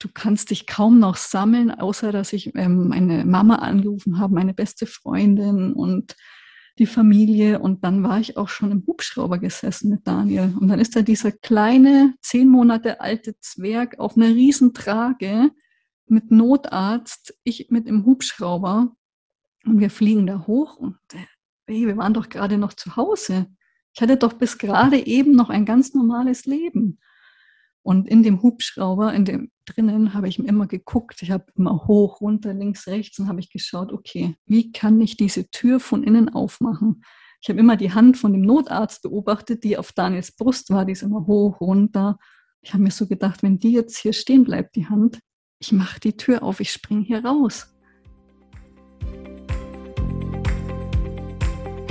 du kannst dich kaum noch sammeln, außer dass ich ähm, meine Mama angerufen habe, meine beste Freundin und die Familie. Und dann war ich auch schon im Hubschrauber gesessen mit Daniel. Und dann ist da dieser kleine, zehn Monate alte Zwerg auf einer Riesentrage mit Notarzt, ich mit im Hubschrauber. Und wir fliegen da hoch und äh, hey, wir waren doch gerade noch zu Hause. Ich hatte doch bis gerade eben noch ein ganz normales Leben. Und in dem Hubschrauber, in dem drinnen, habe ich immer geguckt. Ich habe immer hoch, runter, links, rechts und habe ich geschaut, okay, wie kann ich diese Tür von innen aufmachen? Ich habe immer die Hand von dem Notarzt beobachtet, die auf Daniels Brust war, die ist immer hoch, runter. Ich habe mir so gedacht, wenn die jetzt hier stehen bleibt, die Hand, ich mache die Tür auf, ich springe hier raus.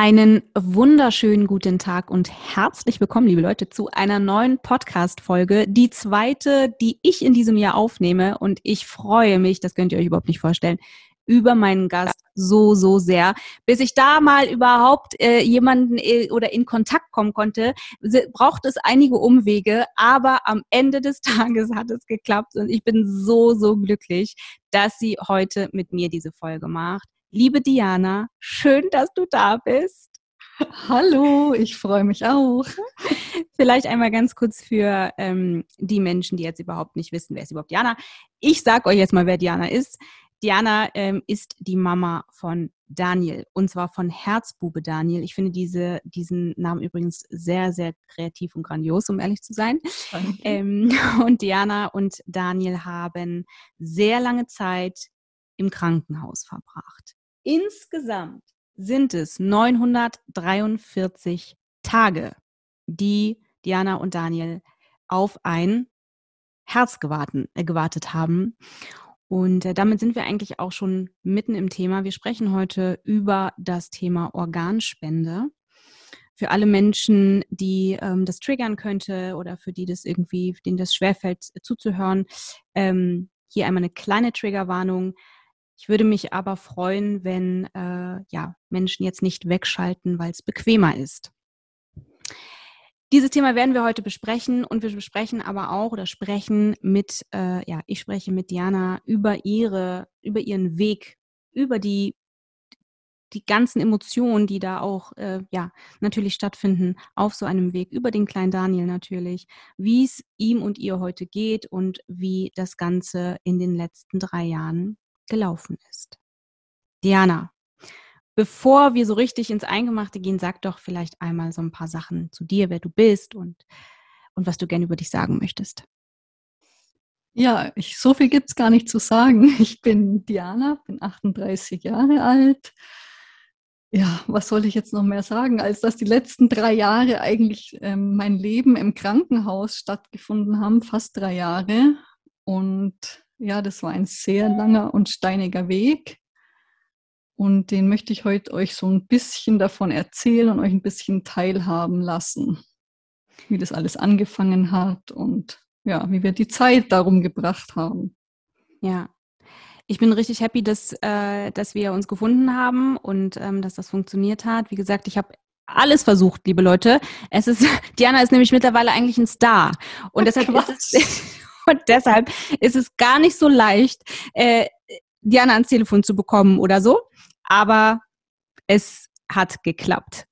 Einen wunderschönen guten Tag und herzlich willkommen, liebe Leute, zu einer neuen Podcast-Folge. Die zweite, die ich in diesem Jahr aufnehme. Und ich freue mich, das könnt ihr euch überhaupt nicht vorstellen, über meinen Gast so, so sehr. Bis ich da mal überhaupt äh, jemanden äh, oder in Kontakt kommen konnte, braucht es einige Umwege. Aber am Ende des Tages hat es geklappt und ich bin so, so glücklich, dass sie heute mit mir diese Folge macht. Liebe Diana, schön, dass du da bist. Hallo, ich freue mich auch. Vielleicht einmal ganz kurz für ähm, die Menschen, die jetzt überhaupt nicht wissen, wer ist überhaupt Diana. Ich sage euch jetzt mal, wer Diana ist. Diana ähm, ist die Mama von Daniel und zwar von Herzbube Daniel. Ich finde diese, diesen Namen übrigens sehr, sehr kreativ und grandios, um ehrlich zu sein. Ähm, und Diana und Daniel haben sehr lange Zeit im Krankenhaus verbracht. Insgesamt sind es 943 Tage, die Diana und Daniel auf ein Herz gewarten, äh, gewartet haben. Und äh, damit sind wir eigentlich auch schon mitten im Thema. Wir sprechen heute über das Thema Organspende. Für alle Menschen, die ähm, das triggern könnte oder für die das irgendwie, denen das schwerfällt äh, zuzuhören, ähm, hier einmal eine kleine Triggerwarnung. Ich würde mich aber freuen, wenn äh, ja, Menschen jetzt nicht wegschalten, weil es bequemer ist. Dieses Thema werden wir heute besprechen und wir besprechen aber auch oder sprechen mit, äh, ja, ich spreche mit Diana über ihre, über ihren Weg, über die die ganzen Emotionen, die da auch äh, ja natürlich stattfinden auf so einem Weg über den kleinen Daniel natürlich, wie es ihm und ihr heute geht und wie das Ganze in den letzten drei Jahren gelaufen ist. Diana, bevor wir so richtig ins Eingemachte gehen, sag doch vielleicht einmal so ein paar Sachen zu dir, wer du bist und, und was du gerne über dich sagen möchtest. Ja, ich, so viel gibt es gar nicht zu sagen. Ich bin Diana, bin 38 Jahre alt. Ja, was soll ich jetzt noch mehr sagen, als dass die letzten drei Jahre eigentlich ähm, mein Leben im Krankenhaus stattgefunden haben, fast drei Jahre. Und ja, das war ein sehr langer und steiniger Weg. Und den möchte ich heute euch so ein bisschen davon erzählen und euch ein bisschen teilhaben lassen, wie das alles angefangen hat und ja, wie wir die Zeit darum gebracht haben. Ja, ich bin richtig happy, dass, äh, dass wir uns gefunden haben und ähm, dass das funktioniert hat. Wie gesagt, ich habe alles versucht, liebe Leute. Es ist, Diana ist nämlich mittlerweile eigentlich ein Star. Und deshalb ist es, Und deshalb ist es gar nicht so leicht, äh, Diana ans Telefon zu bekommen oder so. Aber es hat geklappt.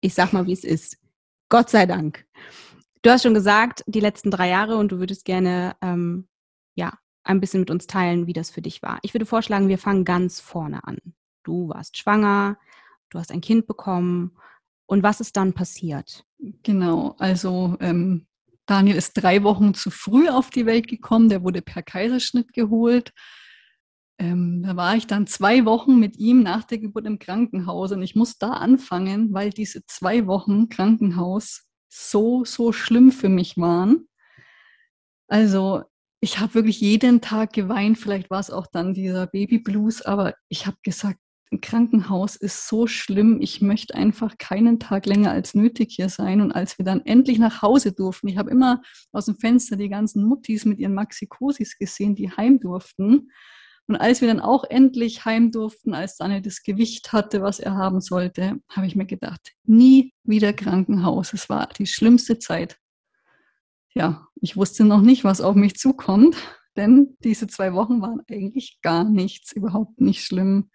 Ich sag mal, wie es ist. Gott sei Dank. Du hast schon gesagt, die letzten drei Jahre und du würdest gerne ähm, ja, ein bisschen mit uns teilen, wie das für dich war. Ich würde vorschlagen, wir fangen ganz vorne an. Du warst schwanger, du hast ein Kind bekommen und was ist dann passiert? Genau, also ähm, Daniel ist drei Wochen zu früh auf die Welt gekommen, der wurde per Kaiserschnitt geholt. Ähm, da war ich dann zwei Wochen mit ihm nach der Geburt im Krankenhaus und ich muss da anfangen, weil diese zwei Wochen Krankenhaus so, so schlimm für mich waren. Also ich habe wirklich jeden Tag geweint. Vielleicht war es auch dann dieser Babyblues, aber ich habe gesagt, Krankenhaus ist so schlimm. Ich möchte einfach keinen Tag länger als nötig hier sein. Und als wir dann endlich nach Hause durften, ich habe immer aus dem Fenster die ganzen Muttis mit ihren Maxikosis gesehen, die heim durften. Und als wir dann auch endlich heim durften, als Daniel das Gewicht hatte, was er haben sollte, habe ich mir gedacht, nie wieder Krankenhaus. Es war die schlimmste Zeit. Ja, ich wusste noch nicht, was auf mich zukommt, denn diese zwei Wochen waren eigentlich gar nichts, überhaupt nicht schlimm.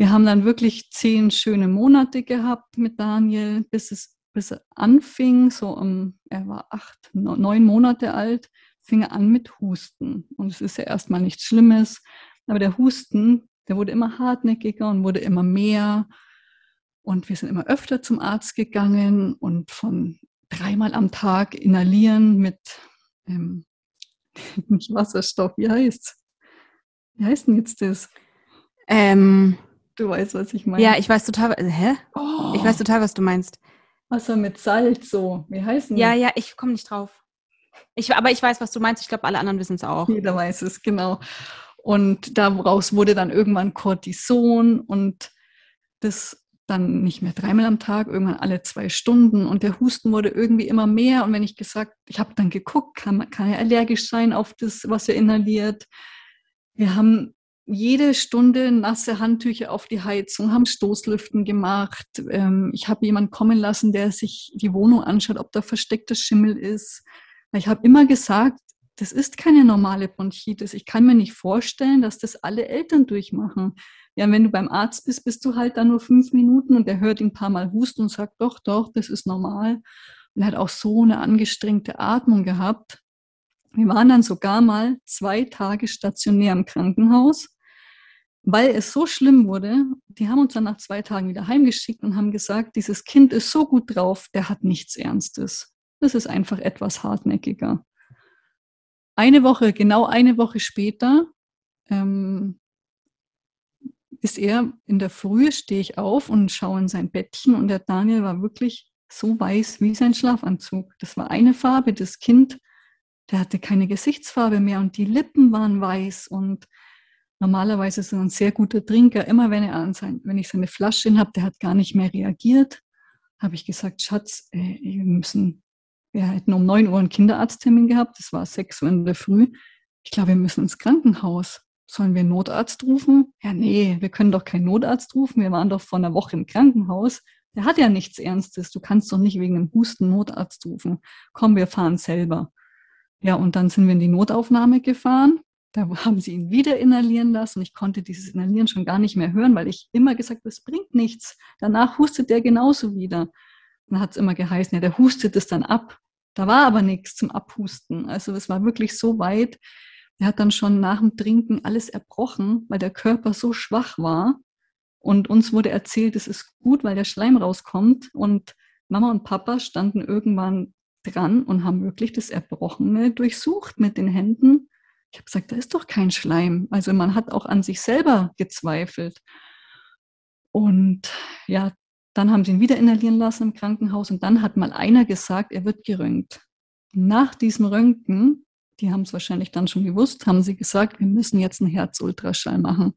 Wir haben dann wirklich zehn schöne Monate gehabt mit Daniel, bis es, bis er anfing, so um, er war acht, neun Monate alt, fing er an mit Husten. Und es ist ja erstmal nichts Schlimmes, aber der Husten, der wurde immer hartnäckiger und wurde immer mehr. Und wir sind immer öfter zum Arzt gegangen und von dreimal am Tag inhalieren mit ähm, Wasserstoff, wie heißt's? Wie heißt denn jetzt das? Ähm, Du weißt, was ich meine. Ja, ich weiß total. Äh, hä? Oh. Ich weiß total, was du meinst. Wasser mit Salz, so. Wie heißt denn Ja, ja, ich komme nicht drauf. Ich, aber ich weiß, was du meinst. Ich glaube, alle anderen wissen es auch. Jeder weiß es, genau. Und daraus wurde dann irgendwann Cortison und das dann nicht mehr dreimal am Tag, irgendwann alle zwei Stunden. Und der Husten wurde irgendwie immer mehr. Und wenn ich gesagt, ich habe dann geguckt, kann, kann er allergisch sein auf das, was er inhaliert. Wir haben jede Stunde nasse Handtücher auf die Heizung, haben Stoßlüften gemacht. Ähm, ich habe jemanden kommen lassen, der sich die Wohnung anschaut, ob da versteckter Schimmel ist. Ich habe immer gesagt, das ist keine normale Bronchitis. Ich kann mir nicht vorstellen, dass das alle Eltern durchmachen. Ja, wenn du beim Arzt bist, bist du halt da nur fünf Minuten und der hört ihn ein paar Mal husten und sagt, doch, doch, das ist normal. Und er hat auch so eine angestrengte Atmung gehabt. Wir waren dann sogar mal zwei Tage stationär im Krankenhaus weil es so schlimm wurde, die haben uns dann nach zwei Tagen wieder heimgeschickt und haben gesagt, dieses Kind ist so gut drauf, der hat nichts Ernstes. Das ist einfach etwas hartnäckiger. Eine Woche, genau eine Woche später, ähm, ist er in der Früh, stehe ich auf und schaue in sein Bettchen und der Daniel war wirklich so weiß wie sein Schlafanzug. Das war eine Farbe. Das Kind, der hatte keine Gesichtsfarbe mehr und die Lippen waren weiß und Normalerweise ist er ein sehr guter Trinker. Immer wenn er an sein, wenn ich seine Flasche habe, der hat gar nicht mehr reagiert, habe ich gesagt, Schatz, äh, wir müssen, wir hätten um neun Uhr einen Kinderarzttermin gehabt. Das war sechs Uhr in der Früh. Ich glaube, wir müssen ins Krankenhaus. Sollen wir einen Notarzt rufen? Ja, nee, wir können doch keinen Notarzt rufen. Wir waren doch vor einer Woche im Krankenhaus. Der hat ja nichts Ernstes. Du kannst doch nicht wegen einem Husten Notarzt rufen. Komm, wir fahren selber. Ja, und dann sind wir in die Notaufnahme gefahren. Da haben sie ihn wieder inhalieren lassen. Ich konnte dieses Inhalieren schon gar nicht mehr hören, weil ich immer gesagt habe, das bringt nichts. Danach hustet der genauso wieder. Dann hat es immer geheißen, ja, der hustet es dann ab. Da war aber nichts zum Abhusten. Also es war wirklich so weit. Er hat dann schon nach dem Trinken alles erbrochen, weil der Körper so schwach war. Und uns wurde erzählt, es ist gut, weil der Schleim rauskommt. Und Mama und Papa standen irgendwann dran und haben wirklich das Erbrochene durchsucht mit den Händen ich habe gesagt, da ist doch kein Schleim. Also man hat auch an sich selber gezweifelt. Und ja, dann haben sie ihn wieder inhalieren lassen im Krankenhaus und dann hat mal einer gesagt, er wird geröntgt. Nach diesem Röntgen, die haben es wahrscheinlich dann schon gewusst, haben sie gesagt, wir müssen jetzt einen Herzultraschall machen.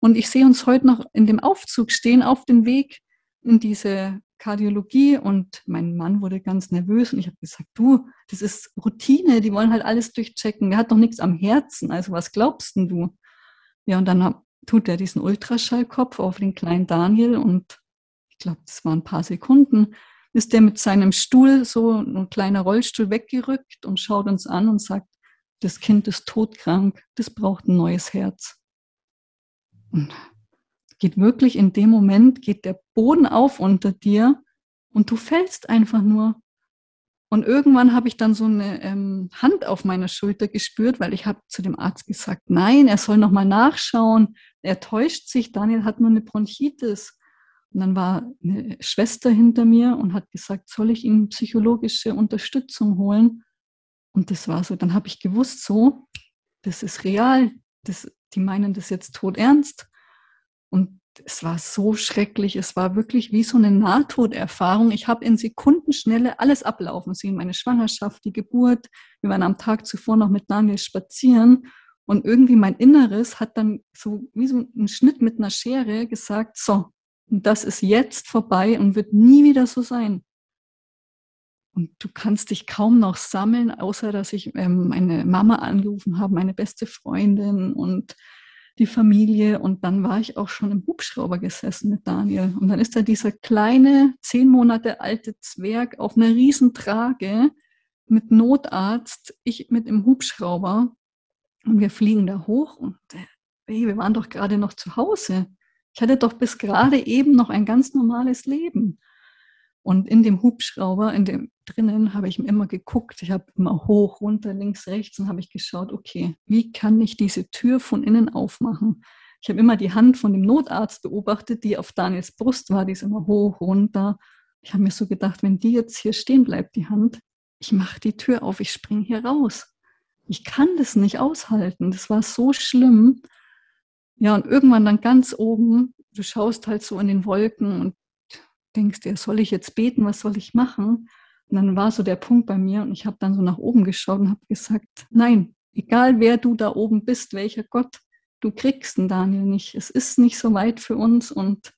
Und ich sehe uns heute noch in dem Aufzug stehen, auf dem Weg in diese Kardiologie und mein Mann wurde ganz nervös und ich habe gesagt, du, das ist Routine, die wollen halt alles durchchecken. Der hat doch nichts am Herzen, also was glaubst denn du? Ja, und dann tut er diesen Ultraschallkopf auf den kleinen Daniel und ich glaube, das waren ein paar Sekunden, ist der mit seinem Stuhl, so ein kleiner Rollstuhl weggerückt und schaut uns an und sagt, das Kind ist todkrank, das braucht ein neues Herz. Und geht wirklich in dem Moment, geht der Boden auf unter dir und du fällst einfach nur. Und irgendwann habe ich dann so eine ähm, Hand auf meiner Schulter gespürt, weil ich habe zu dem Arzt gesagt, nein, er soll nochmal nachschauen. Er täuscht sich, Daniel hat nur eine Bronchitis. Und dann war eine Schwester hinter mir und hat gesagt, soll ich ihm psychologische Unterstützung holen? Und das war so, dann habe ich gewusst, so, das ist real, das, die meinen das jetzt tot ernst. Und es war so schrecklich. Es war wirklich wie so eine Nahtoderfahrung. Ich habe in Sekundenschnelle alles ablaufen sehen. Meine Schwangerschaft, die Geburt. Wir waren am Tag zuvor noch mit Daniel spazieren. Und irgendwie mein Inneres hat dann so wie so einen Schnitt mit einer Schere gesagt, so, das ist jetzt vorbei und wird nie wieder so sein. Und du kannst dich kaum noch sammeln, außer dass ich ähm, meine Mama angerufen habe, meine beste Freundin und die Familie. Und dann war ich auch schon im Hubschrauber gesessen mit Daniel. Und dann ist da dieser kleine, zehn Monate alte Zwerg auf einer Riesentrage mit Notarzt, ich mit im Hubschrauber. Und wir fliegen da hoch und hey, wir waren doch gerade noch zu Hause. Ich hatte doch bis gerade eben noch ein ganz normales Leben. Und in dem Hubschrauber, in dem drinnen, habe ich immer geguckt. Ich habe immer hoch, runter, links, rechts und habe ich geschaut, okay, wie kann ich diese Tür von innen aufmachen? Ich habe immer die Hand von dem Notarzt beobachtet, die auf Daniels Brust war, die ist immer hoch, runter. Ich habe mir so gedacht, wenn die jetzt hier stehen bleibt, die Hand, ich mache die Tür auf, ich springe hier raus. Ich kann das nicht aushalten. Das war so schlimm. Ja, und irgendwann dann ganz oben, du schaust halt so in den Wolken und denkst dir, soll ich jetzt beten, was soll ich machen? Und dann war so der Punkt bei mir und ich habe dann so nach oben geschaut und habe gesagt, nein, egal wer du da oben bist, welcher Gott, du kriegst den Daniel nicht. Es ist nicht so weit für uns und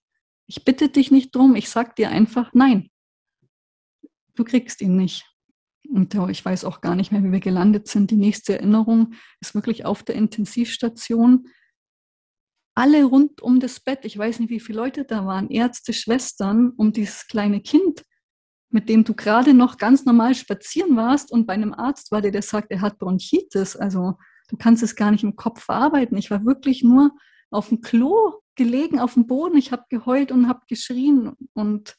ich bitte dich nicht drum, ich sag dir einfach nein. Du kriegst ihn nicht. Und ich weiß auch gar nicht mehr, wie wir gelandet sind. Die nächste Erinnerung ist wirklich auf der Intensivstation alle rund um das Bett, ich weiß nicht, wie viele Leute da waren, Ärzte, Schwestern, um dieses kleine Kind, mit dem du gerade noch ganz normal spazieren warst und bei einem Arzt war, der der sagt, er hat Bronchitis. Also du kannst es gar nicht im Kopf verarbeiten. Ich war wirklich nur auf dem Klo gelegen, auf dem Boden. Ich habe geheult und habe geschrien und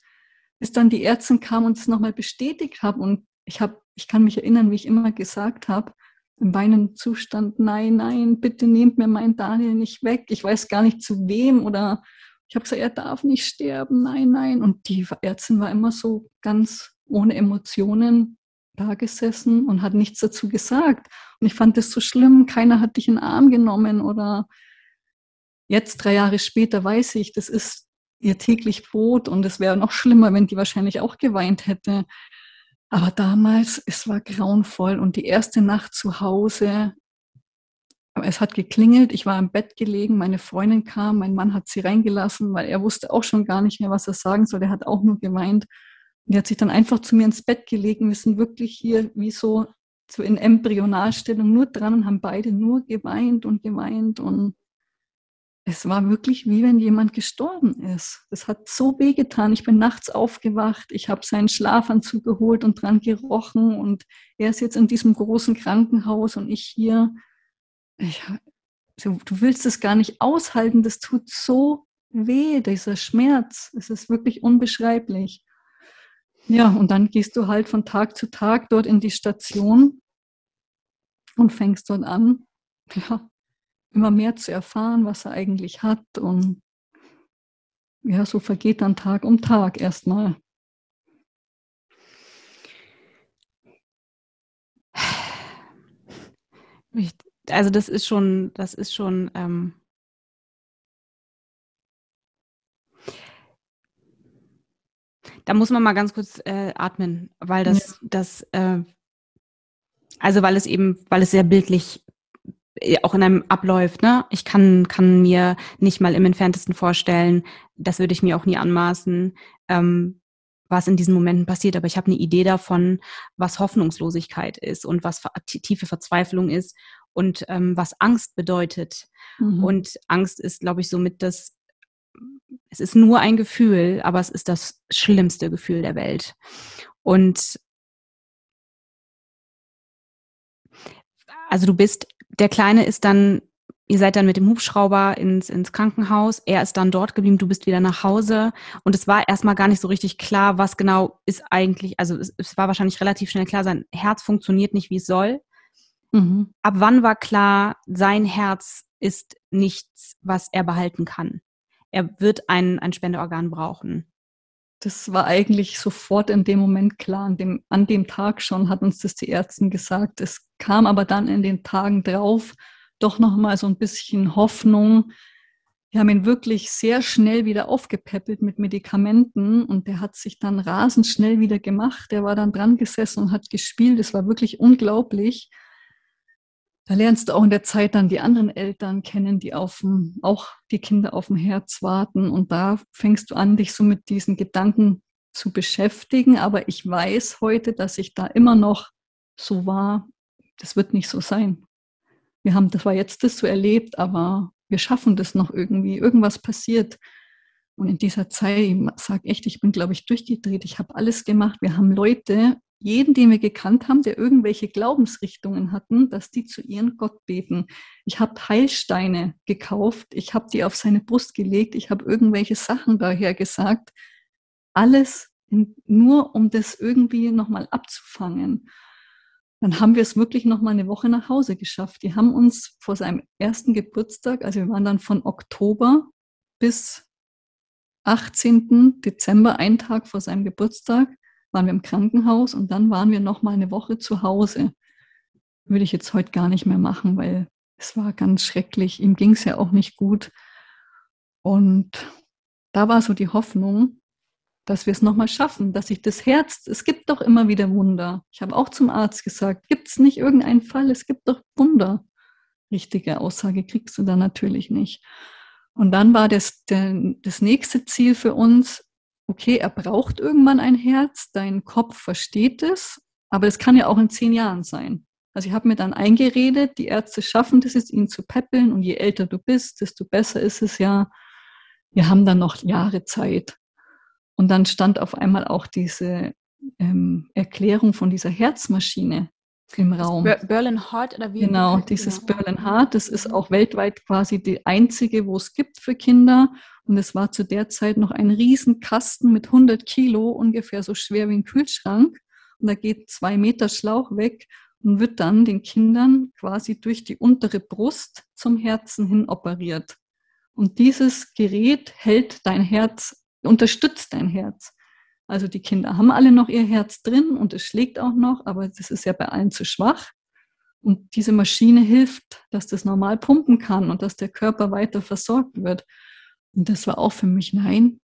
bis dann die Ärztin kam und es nochmal bestätigt haben und ich habe, ich kann mich erinnern, wie ich immer gesagt habe, im weinenden Zustand, nein, nein, bitte nehmt mir meinen Daniel nicht weg. Ich weiß gar nicht zu wem oder ich habe gesagt, er darf nicht sterben, nein, nein. Und die Ärztin war immer so ganz ohne Emotionen da gesessen und hat nichts dazu gesagt. Und ich fand das so schlimm, keiner hat dich in den Arm genommen oder jetzt drei Jahre später weiß ich, das ist ihr täglich Brot und es wäre noch schlimmer, wenn die wahrscheinlich auch geweint hätte. Aber damals, es war grauenvoll und die erste Nacht zu Hause, es hat geklingelt, ich war im Bett gelegen, meine Freundin kam, mein Mann hat sie reingelassen, weil er wusste auch schon gar nicht mehr, was er sagen soll. Er hat auch nur geweint. Und er hat sich dann einfach zu mir ins Bett gelegen. Wir sind wirklich hier wie so, in Embryonalstellung nur dran und haben beide nur geweint und geweint und es war wirklich wie wenn jemand gestorben ist. Es hat so wehgetan. Ich bin nachts aufgewacht, ich habe seinen Schlafanzug geholt und dran gerochen und er ist jetzt in diesem großen Krankenhaus und ich hier. Ich, du willst es gar nicht aushalten, das tut so weh, dieser Schmerz. Es ist wirklich unbeschreiblich. Ja, und dann gehst du halt von Tag zu Tag dort in die Station und fängst dort an, ja, immer mehr zu erfahren, was er eigentlich hat. Und ja, so vergeht dann Tag um Tag erstmal. Also das ist schon, das ist schon. Ähm da muss man mal ganz kurz äh, atmen, weil das, ja. das, äh, also weil es eben, weil es sehr bildlich auch in einem abläuft. Ne? Ich kann, kann mir nicht mal im entferntesten vorstellen, das würde ich mir auch nie anmaßen, ähm, was in diesen Momenten passiert. Aber ich habe eine Idee davon, was Hoffnungslosigkeit ist und was tiefe Verzweiflung ist und ähm, was Angst bedeutet. Mhm. Und Angst ist, glaube ich, somit das, es ist nur ein Gefühl, aber es ist das schlimmste Gefühl der Welt. Und also du bist der Kleine ist dann, ihr seid dann mit dem Hubschrauber ins, ins Krankenhaus, er ist dann dort geblieben, du bist wieder nach Hause und es war erstmal gar nicht so richtig klar, was genau ist eigentlich, also es, es war wahrscheinlich relativ schnell klar, sein Herz funktioniert nicht, wie es soll. Mhm. Ab wann war klar, sein Herz ist nichts, was er behalten kann? Er wird ein, ein Spendeorgan brauchen das war eigentlich sofort in dem Moment klar. An dem, an dem Tag schon hat uns das die Ärzte gesagt. Es kam aber dann in den Tagen drauf doch noch mal so ein bisschen Hoffnung. Wir haben ihn wirklich sehr schnell wieder aufgepäppelt mit Medikamenten und der hat sich dann rasend schnell wieder gemacht. Der war dann dran gesessen und hat gespielt. Es war wirklich unglaublich. Da lernst du auch in der Zeit dann die anderen Eltern kennen, die auf dem, auch die Kinder auf dem Herz warten. Und da fängst du an, dich so mit diesen Gedanken zu beschäftigen. Aber ich weiß heute, dass ich da immer noch so war. Das wird nicht so sein. Wir haben das war jetzt das so erlebt, aber wir schaffen das noch irgendwie. Irgendwas passiert. Und in dieser Zeit, ich sage echt, ich bin, glaube ich, durchgedreht. Ich habe alles gemacht. Wir haben Leute jeden, den wir gekannt haben, der irgendwelche Glaubensrichtungen hatten, dass die zu ihren Gott beten. Ich habe Heilsteine gekauft, ich habe die auf seine Brust gelegt, ich habe irgendwelche Sachen daher gesagt. Alles nur, um das irgendwie nochmal abzufangen. Dann haben wir es wirklich nochmal eine Woche nach Hause geschafft. Die haben uns vor seinem ersten Geburtstag, also wir waren dann von Oktober bis 18. Dezember, einen Tag vor seinem Geburtstag, waren wir im Krankenhaus und dann waren wir noch mal eine Woche zu Hause. Würde ich jetzt heute gar nicht mehr machen, weil es war ganz schrecklich. Ihm ging es ja auch nicht gut. Und da war so die Hoffnung, dass wir es nochmal schaffen, dass sich das Herz, es gibt doch immer wieder Wunder. Ich habe auch zum Arzt gesagt, gibt es nicht irgendeinen Fall, es gibt doch Wunder. Richtige Aussage kriegst du da natürlich nicht. Und dann war das das nächste Ziel für uns, okay, er braucht irgendwann ein Herz, dein Kopf versteht es, aber das kann ja auch in zehn Jahren sein. Also ich habe mir dann eingeredet, die Ärzte schaffen das jetzt, ihn zu peppeln und je älter du bist, desto besser ist es ja. Wir haben dann noch Jahre Zeit. Und dann stand auf einmal auch diese ähm, Erklärung von dieser Herzmaschine im Raum. Berlin Heart oder wie? Genau, dieses genau. Berlin Heart, das ist auch weltweit quasi die einzige, wo es gibt für Kinder. Und es war zu der Zeit noch ein Riesenkasten mit 100 Kilo, ungefähr so schwer wie ein Kühlschrank. Und da geht zwei Meter Schlauch weg und wird dann den Kindern quasi durch die untere Brust zum Herzen hin operiert. Und dieses Gerät hält dein Herz, unterstützt dein Herz. Also die Kinder haben alle noch ihr Herz drin und es schlägt auch noch, aber das ist ja bei allen zu schwach. Und diese Maschine hilft, dass das normal pumpen kann und dass der Körper weiter versorgt wird. Und das war auch für mich, nein,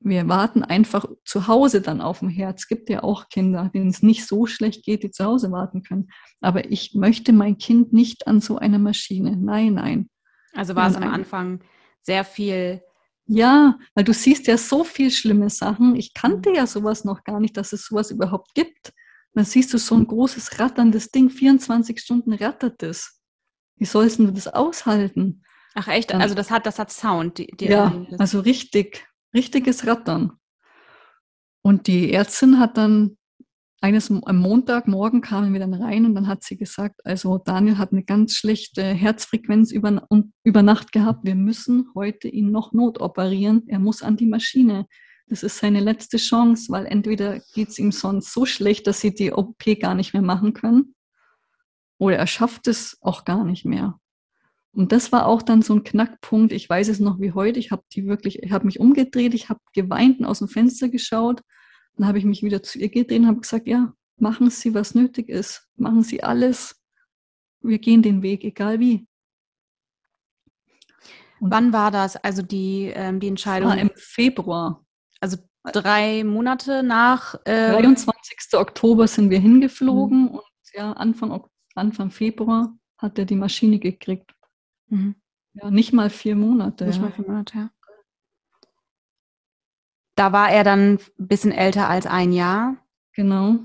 wir warten einfach zu Hause dann auf dem Herz. Es gibt ja auch Kinder, denen es nicht so schlecht geht, die zu Hause warten können. Aber ich möchte mein Kind nicht an so einer Maschine. Nein, nein. Also war es am Anfang sehr viel. Ja, weil du siehst ja so viel schlimme Sachen. Ich kannte ja sowas noch gar nicht, dass es sowas überhaupt gibt. Dann siehst du so ein großes ratterndes Ding, 24 Stunden rattert es. Wie sollst du das aushalten? Ach echt? Also das hat, das hat Sound. Die, die ja, also richtig, richtiges Rattern. Und die Ärztin hat dann eines am Montagmorgen kamen wir dann rein und dann hat sie gesagt, also Daniel hat eine ganz schlechte Herzfrequenz über, über Nacht gehabt. Wir müssen heute ihn noch notoperieren. Er muss an die Maschine. Das ist seine letzte Chance, weil entweder geht es ihm sonst so schlecht, dass sie die OP gar nicht mehr machen können, oder er schafft es auch gar nicht mehr. Und das war auch dann so ein Knackpunkt. Ich weiß es noch wie heute. Ich habe die wirklich, ich habe mich umgedreht, ich habe geweint und aus dem Fenster geschaut. Dann habe ich mich wieder zu ihr gedreht und habe gesagt, ja, machen Sie, was nötig ist. Machen Sie alles. Wir gehen den Weg, egal wie. Und Wann war das? Also die, ähm, die Entscheidung? War Im Februar. Also drei Monate nach. Ähm 23. Oktober sind wir hingeflogen mhm. und ja, Anfang, Anfang Februar hat er die Maschine gekriegt. Mhm. Ja, nicht mal vier Monate. Nicht mal vier Monate, ja. Da war er dann ein bisschen älter als ein Jahr. Genau.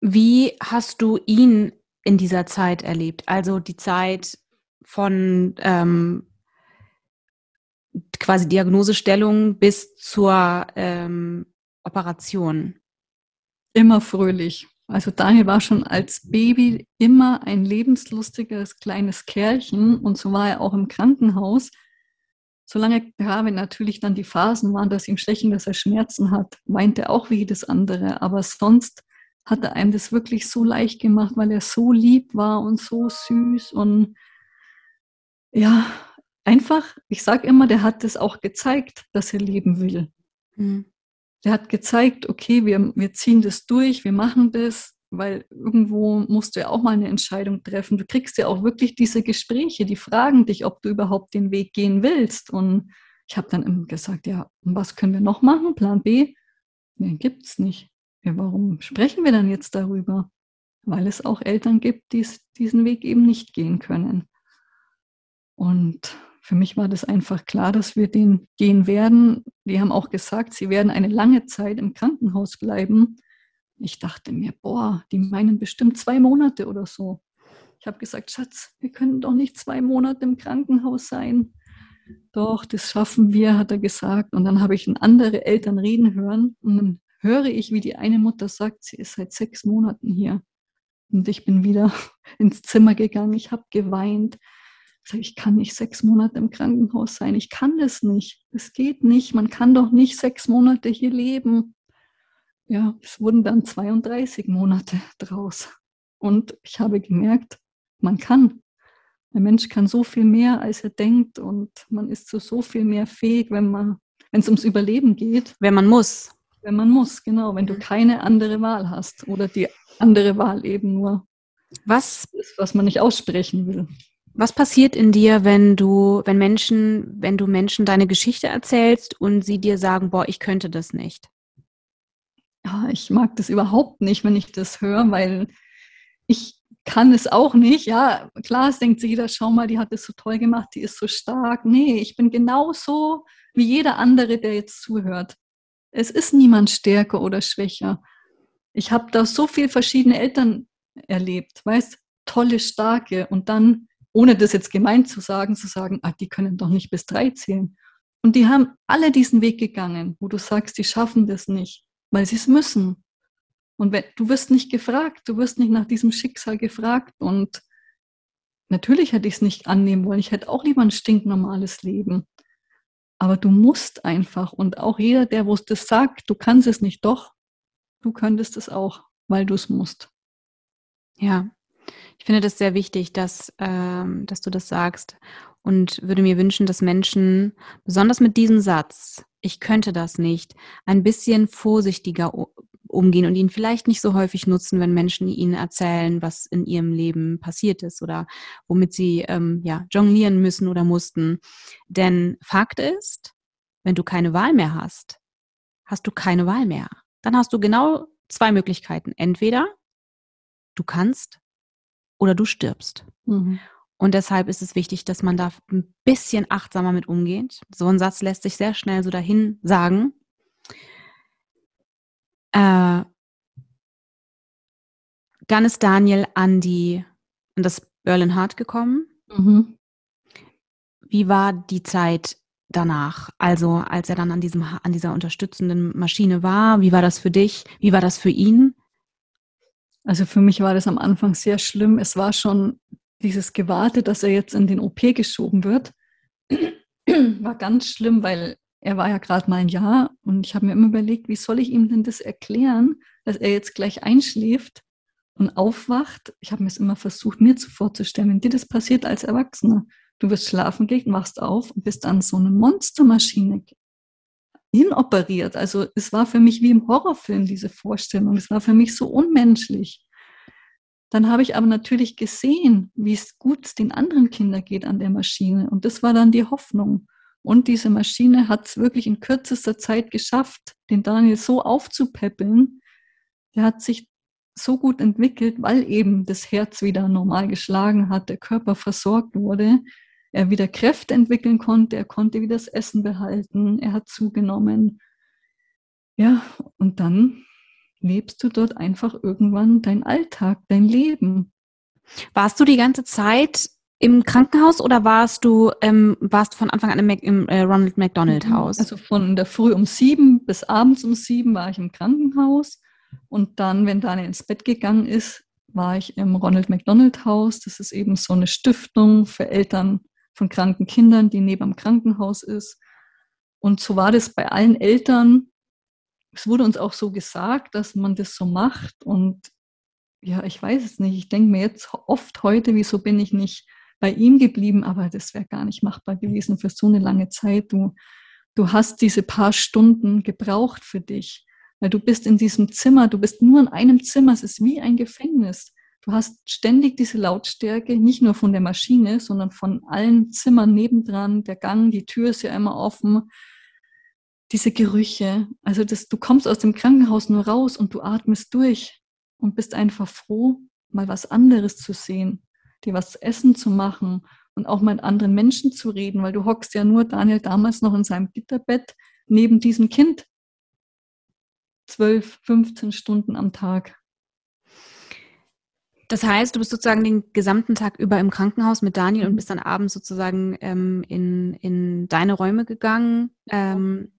Wie hast du ihn in dieser Zeit erlebt? Also die Zeit von ähm, quasi Diagnosestellung bis zur ähm, Operation? Immer fröhlich. Also Daniel war schon als Baby immer ein lebenslustiges kleines Kerlchen und so war er auch im Krankenhaus. Solange gerade natürlich dann die Phasen waren, dass ihm schlecht dass er Schmerzen hat, weint er auch wie jedes andere. Aber sonst hat er einem das wirklich so leicht gemacht, weil er so lieb war und so süß und ja, einfach, ich sage immer, der hat es auch gezeigt, dass er leben will. Mhm der hat gezeigt, okay, wir, wir ziehen das durch, wir machen das. Weil irgendwo musst du ja auch mal eine Entscheidung treffen. Du kriegst ja auch wirklich diese Gespräche, die fragen dich, ob du überhaupt den Weg gehen willst. Und ich habe dann immer gesagt, ja, was können wir noch machen? Plan B? Nee, es nicht. Ja, warum sprechen wir dann jetzt darüber? Weil es auch Eltern gibt, die diesen Weg eben nicht gehen können. Und für mich war das einfach klar, dass wir den gehen werden. Die haben auch gesagt, sie werden eine lange Zeit im Krankenhaus bleiben. Ich dachte mir, boah, die meinen bestimmt zwei Monate oder so. Ich habe gesagt, Schatz, wir können doch nicht zwei Monate im Krankenhaus sein. Doch, das schaffen wir, hat er gesagt. Und dann habe ich andere Eltern reden hören. Und dann höre ich, wie die eine Mutter sagt, sie ist seit sechs Monaten hier. Und ich bin wieder ins Zimmer gegangen. Ich habe geweint. Ich, sage, ich kann nicht sechs Monate im Krankenhaus sein. Ich kann das nicht. Es geht nicht. Man kann doch nicht sechs Monate hier leben. Ja, es wurden dann 32 Monate draus. Und ich habe gemerkt, man kann. Der Mensch kann so viel mehr, als er denkt. Und man ist zu so viel mehr fähig, wenn man, wenn es ums Überleben geht. Wenn man muss. Wenn man muss, genau, wenn du mhm. keine andere Wahl hast oder die andere Wahl eben nur was ist, was man nicht aussprechen will. Was passiert in dir, wenn du, wenn Menschen, wenn du Menschen deine Geschichte erzählst und sie dir sagen, boah, ich könnte das nicht? Ja, ich mag das überhaupt nicht, wenn ich das höre, weil ich kann es auch nicht. Ja, klar, es denkt sich jeder, schau mal, die hat es so toll gemacht, die ist so stark. Nee, ich bin genauso wie jeder andere, der jetzt zuhört. Es ist niemand stärker oder schwächer. Ich habe da so viele verschiedene Eltern erlebt, weißt, tolle, starke und dann, ohne das jetzt gemeint zu sagen, zu sagen, ah, die können doch nicht bis drei zählen. Und die haben alle diesen Weg gegangen, wo du sagst, die schaffen das nicht, weil sie es müssen. Und wenn, du wirst nicht gefragt, du wirst nicht nach diesem Schicksal gefragt. Und natürlich hätte ich es nicht annehmen wollen. Ich hätte auch lieber ein stinknormales Leben. Aber du musst einfach. Und auch jeder, der wo es das sagt, du kannst es nicht, doch, du könntest es auch, weil du es musst. Ja, ich finde das sehr wichtig, dass, ähm, dass du das sagst und würde mir wünschen, dass Menschen, besonders mit diesem Satz, ich könnte das nicht, ein bisschen vorsichtiger umgehen und ihn vielleicht nicht so häufig nutzen, wenn Menschen ihnen erzählen, was in ihrem Leben passiert ist oder womit sie ähm, ja, jonglieren müssen oder mussten. Denn Fakt ist, wenn du keine Wahl mehr hast, hast du keine Wahl mehr. Dann hast du genau zwei Möglichkeiten. Entweder du kannst oder du stirbst. Mhm. Und deshalb ist es wichtig, dass man da ein bisschen achtsamer mit umgeht. So ein Satz lässt sich sehr schnell so dahin sagen. Äh, dann ist Daniel an die an das Berlin Heart gekommen. Mhm. Wie war die Zeit danach? Also als er dann an diesem an dieser unterstützenden Maschine war, wie war das für dich? Wie war das für ihn? Also für mich war das am Anfang sehr schlimm. Es war schon dieses Gewarte, dass er jetzt in den OP geschoben wird, war ganz schlimm, weil er war ja gerade mal ein Jahr und ich habe mir immer überlegt, wie soll ich ihm denn das erklären, dass er jetzt gleich einschläft und aufwacht. Ich habe mir es immer versucht, mir zu vorzustellen, wenn dir das passiert als Erwachsener. Du wirst schlafen gehen, wachst auf und bist an so eine Monstermaschine hinoperiert. Also es war für mich wie im Horrorfilm, diese Vorstellung. Es war für mich so unmenschlich. Dann habe ich aber natürlich gesehen, wie es gut den anderen Kindern geht an der Maschine. Und das war dann die Hoffnung. Und diese Maschine hat es wirklich in kürzester Zeit geschafft, den Daniel so aufzupäppeln. Der hat sich so gut entwickelt, weil eben das Herz wieder normal geschlagen hat, der Körper versorgt wurde, er wieder Kräfte entwickeln konnte, er konnte wieder das Essen behalten, er hat zugenommen. Ja, und dann lebst du dort einfach irgendwann dein Alltag, dein Leben. Warst du die ganze Zeit im Krankenhaus oder warst du, ähm, warst von Anfang an im, Mac, im äh, Ronald McDonald mhm. Haus? Also von der Früh um sieben bis abends um sieben war ich im Krankenhaus. Und dann, wenn Daniel ins Bett gegangen ist, war ich im Ronald McDonald Haus. Das ist eben so eine Stiftung für Eltern von kranken Kindern, die neben dem Krankenhaus ist. Und so war das bei allen Eltern. Es wurde uns auch so gesagt, dass man das so macht. Und ja, ich weiß es nicht. Ich denke mir jetzt oft heute, wieso bin ich nicht bei ihm geblieben, aber das wäre gar nicht machbar gewesen für so eine lange Zeit. Du, du hast diese paar Stunden gebraucht für dich. Weil du bist in diesem Zimmer, du bist nur in einem Zimmer, es ist wie ein Gefängnis. Du hast ständig diese Lautstärke, nicht nur von der Maschine, sondern von allen Zimmern nebendran. Der Gang, die Tür ist ja immer offen. Diese Gerüche. Also das, du kommst aus dem Krankenhaus nur raus und du atmest durch und bist einfach froh, mal was anderes zu sehen, dir was zu essen zu machen und auch mit anderen Menschen zu reden, weil du hockst ja nur, Daniel, damals noch in seinem Gitterbett neben diesem Kind. Zwölf, 15 Stunden am Tag. Das heißt, du bist sozusagen den gesamten Tag über im Krankenhaus mit Daniel und bist dann abends sozusagen ähm, in, in deine Räume gegangen. Ähm,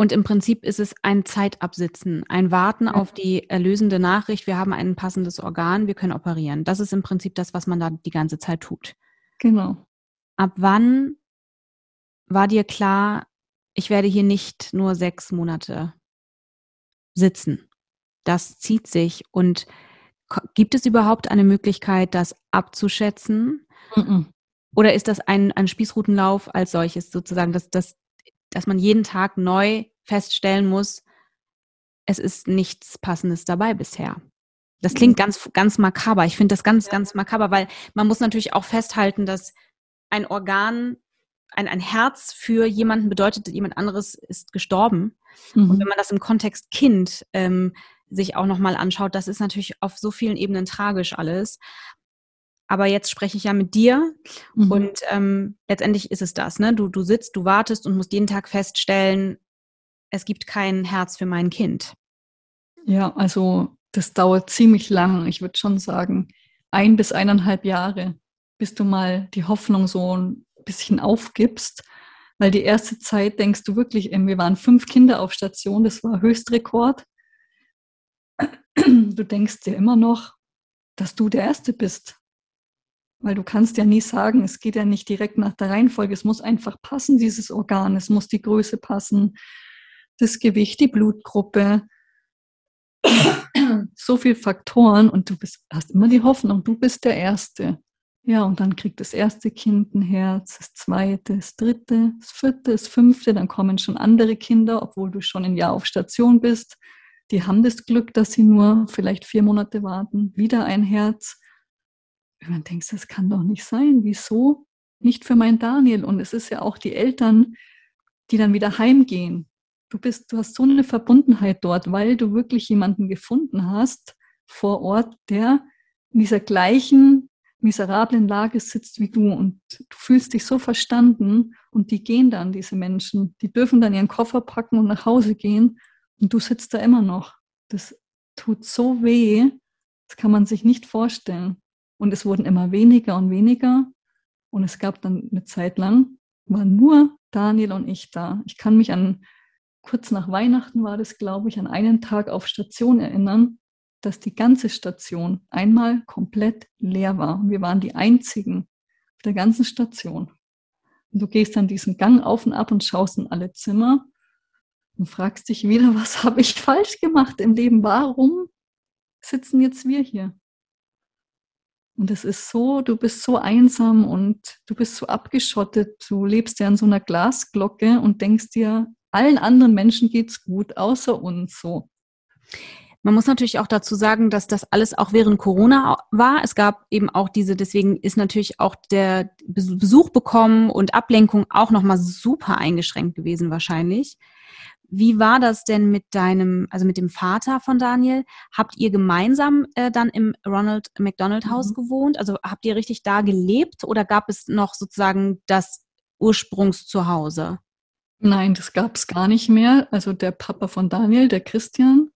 und im Prinzip ist es ein Zeitabsitzen, ein Warten ja. auf die erlösende Nachricht, wir haben ein passendes Organ, wir können operieren. Das ist im Prinzip das, was man da die ganze Zeit tut. Genau. Ab wann war dir klar, ich werde hier nicht nur sechs Monate sitzen? das zieht sich. Und gibt es überhaupt eine Möglichkeit, das abzuschätzen? Mm -mm. Oder ist das ein, ein Spießrutenlauf als solches sozusagen, dass, dass, dass man jeden Tag neu feststellen muss, es ist nichts Passendes dabei bisher? Das klingt mhm. ganz, ganz makaber. Ich finde das ganz, ja. ganz makaber, weil man muss natürlich auch festhalten, dass ein Organ, ein, ein Herz für jemanden bedeutet, jemand anderes ist gestorben. Mhm. Und wenn man das im Kontext Kind ähm, sich auch nochmal anschaut, das ist natürlich auf so vielen Ebenen tragisch alles. Aber jetzt spreche ich ja mit dir mhm. und ähm, letztendlich ist es das. Ne? Du, du sitzt, du wartest und musst jeden Tag feststellen, es gibt kein Herz für mein Kind. Ja, also das dauert ziemlich lang. Ich würde schon sagen, ein bis eineinhalb Jahre, bis du mal die Hoffnung so ein bisschen aufgibst. Weil die erste Zeit denkst du wirklich, wir waren fünf Kinder auf Station, das war Höchstrekord. du denkst dir immer noch, dass du der Erste bist. Weil du kannst ja nie sagen, es geht ja nicht direkt nach der Reihenfolge. Es muss einfach passen, dieses Organ. Es muss die Größe passen, das Gewicht, die Blutgruppe. so viele Faktoren und du bist, hast immer die Hoffnung, du bist der Erste. Ja, und dann kriegt das erste Kind ein Herz, das zweite, das dritte, das vierte, das fünfte, dann kommen schon andere Kinder, obwohl du schon ein Jahr auf Station bist die haben das Glück, dass sie nur vielleicht vier Monate warten, wieder ein Herz. Dann denkst du, das kann doch nicht sein. Wieso? Nicht für meinen Daniel. Und es ist ja auch die Eltern, die dann wieder heimgehen. Du bist, du hast so eine Verbundenheit dort, weil du wirklich jemanden gefunden hast vor Ort, der in dieser gleichen miserablen Lage sitzt wie du und du fühlst dich so verstanden und die gehen dann, diese Menschen. Die dürfen dann ihren Koffer packen und nach Hause gehen und du sitzt da immer noch. Das tut so weh, das kann man sich nicht vorstellen. Und es wurden immer weniger und weniger. Und es gab dann eine Zeit lang, waren nur Daniel und ich da. Ich kann mich an, kurz nach Weihnachten war das, glaube ich, an einen Tag auf Station erinnern, dass die ganze Station einmal komplett leer war. Wir waren die einzigen auf der ganzen Station. Und du gehst dann diesen Gang auf und ab und schaust in alle Zimmer und fragst dich wieder, was habe ich falsch gemacht im Leben? Warum sitzen jetzt wir hier? Und es ist so, du bist so einsam und du bist so abgeschottet. Du lebst ja in so einer Glasglocke und denkst dir, allen anderen Menschen geht's gut, außer uns so. Man muss natürlich auch dazu sagen, dass das alles auch während Corona war. Es gab eben auch diese, deswegen ist natürlich auch der Besuch bekommen und Ablenkung auch nochmal super eingeschränkt gewesen wahrscheinlich. Wie war das denn mit deinem, also mit dem Vater von Daniel? Habt ihr gemeinsam äh, dann im Ronald McDonald Haus mhm. gewohnt? Also habt ihr richtig da gelebt oder gab es noch sozusagen das Ursprungszuhause? Nein, das gab es gar nicht mehr. Also der Papa von Daniel, der Christian,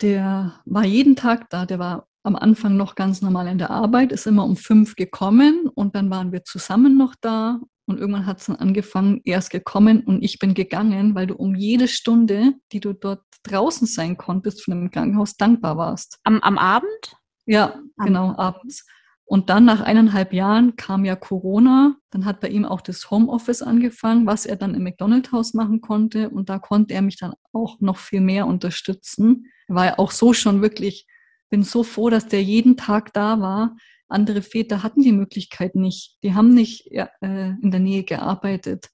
der war jeden Tag da. Der war am Anfang noch ganz normal in der Arbeit, ist immer um fünf gekommen und dann waren wir zusammen noch da und irgendwann hat es dann angefangen, er ist gekommen und ich bin gegangen, weil du um jede Stunde, die du dort draußen sein konntest von dem Krankenhaus, dankbar warst. Am, am Abend? Ja, am genau, abends. Und dann nach eineinhalb Jahren kam ja Corona. Dann hat bei ihm auch das Homeoffice angefangen, was er dann im McDonald's-Haus machen konnte. Und da konnte er mich dann auch noch viel mehr unterstützen. Er war ja auch so schon wirklich, bin so froh, dass der jeden Tag da war, andere Väter hatten die Möglichkeit nicht. Die haben nicht äh, in der Nähe gearbeitet.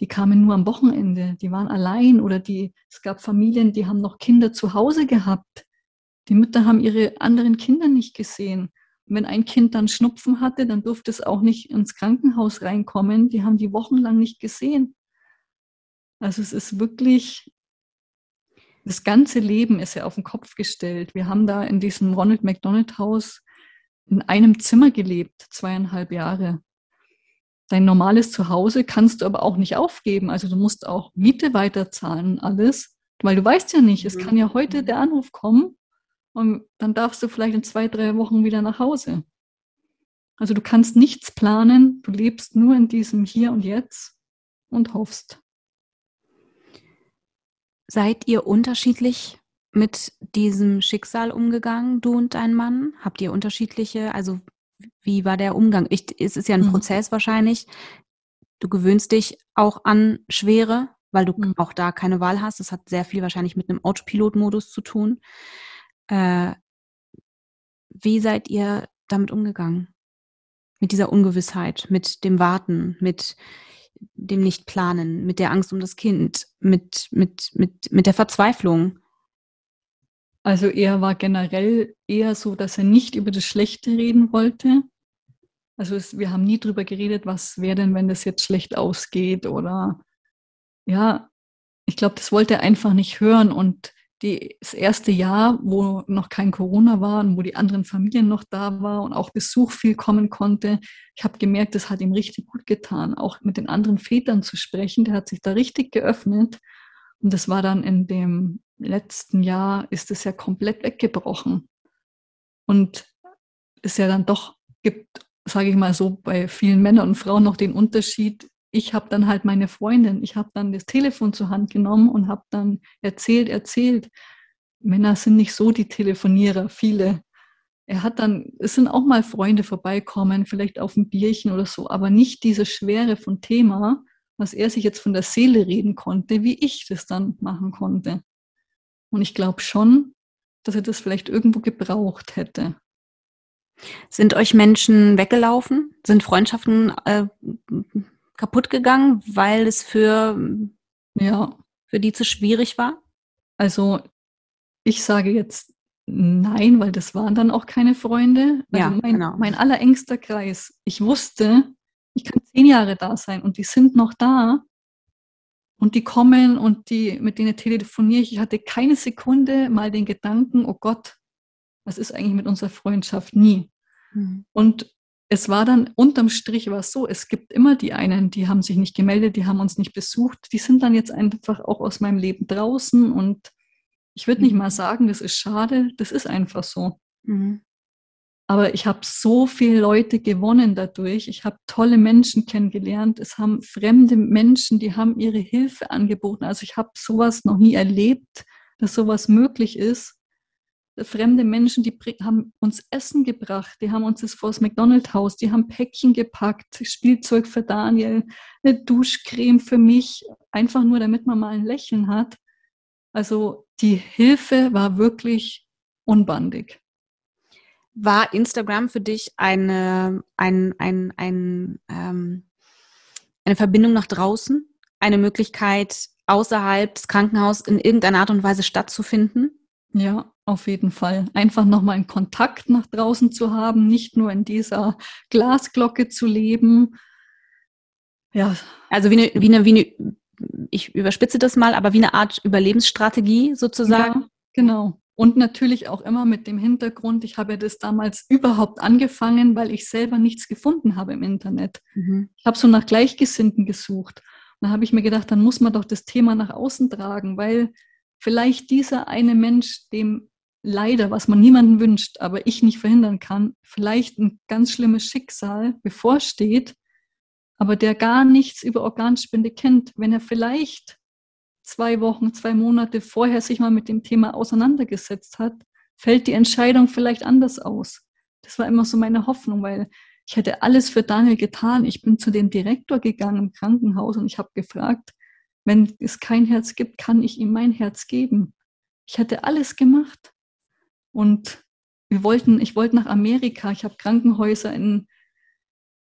die kamen nur am Wochenende, die waren allein oder die, es gab Familien, die haben noch Kinder zu Hause gehabt. Die Mütter haben ihre anderen Kinder nicht gesehen. Und wenn ein Kind dann Schnupfen hatte, dann durfte es auch nicht ins Krankenhaus reinkommen. Die haben die wochenlang nicht gesehen. Also es ist wirklich, das ganze Leben ist ja auf den Kopf gestellt. Wir haben da in diesem Ronald McDonald Haus in einem Zimmer gelebt, zweieinhalb Jahre. Dein normales Zuhause kannst du aber auch nicht aufgeben. Also du musst auch Miete weiterzahlen und alles, weil du weißt ja nicht, es mhm. kann ja heute der Anruf kommen und dann darfst du vielleicht in zwei, drei Wochen wieder nach Hause. Also du kannst nichts planen, du lebst nur in diesem Hier und Jetzt und hoffst. Seid ihr unterschiedlich mit diesem Schicksal umgegangen, du und dein Mann? Habt ihr unterschiedliche, also wie war der Umgang? Ich, es ist ja ein mhm. Prozess wahrscheinlich. Du gewöhnst dich auch an Schwere, weil du mhm. auch da keine Wahl hast. Das hat sehr viel wahrscheinlich mit einem Autopilot-Modus zu tun. Äh, wie seid ihr damit umgegangen? Mit dieser Ungewissheit, mit dem Warten, mit dem Nichtplanen, mit der Angst um das Kind, mit, mit, mit, mit der Verzweiflung? Also er war generell eher so, dass er nicht über das Schlechte reden wollte. Also es, wir haben nie drüber geredet, was wäre denn, wenn das jetzt schlecht ausgeht oder ja, ich glaube, das wollte er einfach nicht hören und die, das erste Jahr, wo noch kein Corona war und wo die anderen Familien noch da waren und auch Besuch viel kommen konnte, ich habe gemerkt, das hat ihm richtig gut getan, auch mit den anderen Vätern zu sprechen. Der hat sich da richtig geöffnet. Und das war dann in dem letzten Jahr, ist es ja komplett weggebrochen. Und es ja dann doch gibt, sage ich mal so, bei vielen Männern und Frauen noch den Unterschied, ich habe dann halt meine Freundin, ich habe dann das Telefon zur Hand genommen und habe dann erzählt, erzählt. Männer sind nicht so die Telefonierer, viele. Er hat dann, es sind auch mal Freunde vorbeikommen, vielleicht auf ein Bierchen oder so, aber nicht diese Schwere von Thema, was er sich jetzt von der Seele reden konnte, wie ich das dann machen konnte. Und ich glaube schon, dass er das vielleicht irgendwo gebraucht hätte. Sind euch Menschen weggelaufen? Sind Freundschaften äh, kaputt gegangen, weil es für, ja. für die zu schwierig war? Also ich sage jetzt nein, weil das waren dann auch keine Freunde. Also ja, mein, genau. mein allerengster Kreis. Ich wusste, ich kann zehn Jahre da sein und die sind noch da und die kommen und die, mit denen telefoniere ich. Ich hatte keine Sekunde mal den Gedanken, oh Gott, was ist eigentlich mit unserer Freundschaft? Nie. Mhm. Und es war dann unterm Strich war es so, es gibt immer die einen, die haben sich nicht gemeldet, die haben uns nicht besucht, die sind dann jetzt einfach auch aus meinem Leben draußen und ich würde nicht mhm. mal sagen, das ist schade, das ist einfach so. Mhm. Aber ich habe so viele Leute gewonnen dadurch. Ich habe tolle Menschen kennengelernt. Es haben fremde Menschen, die haben ihre Hilfe angeboten. Also ich habe sowas noch nie erlebt, dass sowas möglich ist fremde Menschen, die haben uns Essen gebracht, die haben uns das vors McDonald's-Haus, die haben Päckchen gepackt, Spielzeug für Daniel, eine Duschcreme für mich, einfach nur, damit man mal ein Lächeln hat. Also die Hilfe war wirklich unbandig. War Instagram für dich eine, ein, ein, ein, ähm, eine Verbindung nach draußen? Eine Möglichkeit, außerhalb des Krankenhauses in irgendeiner Art und Weise stattzufinden? Ja, auf jeden Fall. Einfach nochmal einen Kontakt nach draußen zu haben, nicht nur in dieser Glasglocke zu leben. Ja. Also wie eine, wie eine, wie eine, ich überspitze das mal, aber wie eine Art Überlebensstrategie sozusagen. Ja, genau. Und natürlich auch immer mit dem Hintergrund, ich habe das damals überhaupt angefangen, weil ich selber nichts gefunden habe im Internet. Mhm. Ich habe so nach Gleichgesinnten gesucht. Und da habe ich mir gedacht, dann muss man doch das Thema nach außen tragen, weil vielleicht dieser eine Mensch, dem leider, was man niemandem wünscht, aber ich nicht verhindern kann, vielleicht ein ganz schlimmes Schicksal bevorsteht, aber der gar nichts über Organspende kennt, wenn er vielleicht zwei Wochen, zwei Monate vorher sich mal mit dem Thema auseinandergesetzt hat, fällt die Entscheidung vielleicht anders aus. Das war immer so meine Hoffnung, weil ich hätte alles für Daniel getan. Ich bin zu dem Direktor gegangen im Krankenhaus und ich habe gefragt, wenn es kein Herz gibt, kann ich ihm mein Herz geben. Ich hätte alles gemacht. Und wir wollten, ich wollte nach Amerika, ich habe Krankenhäuser in,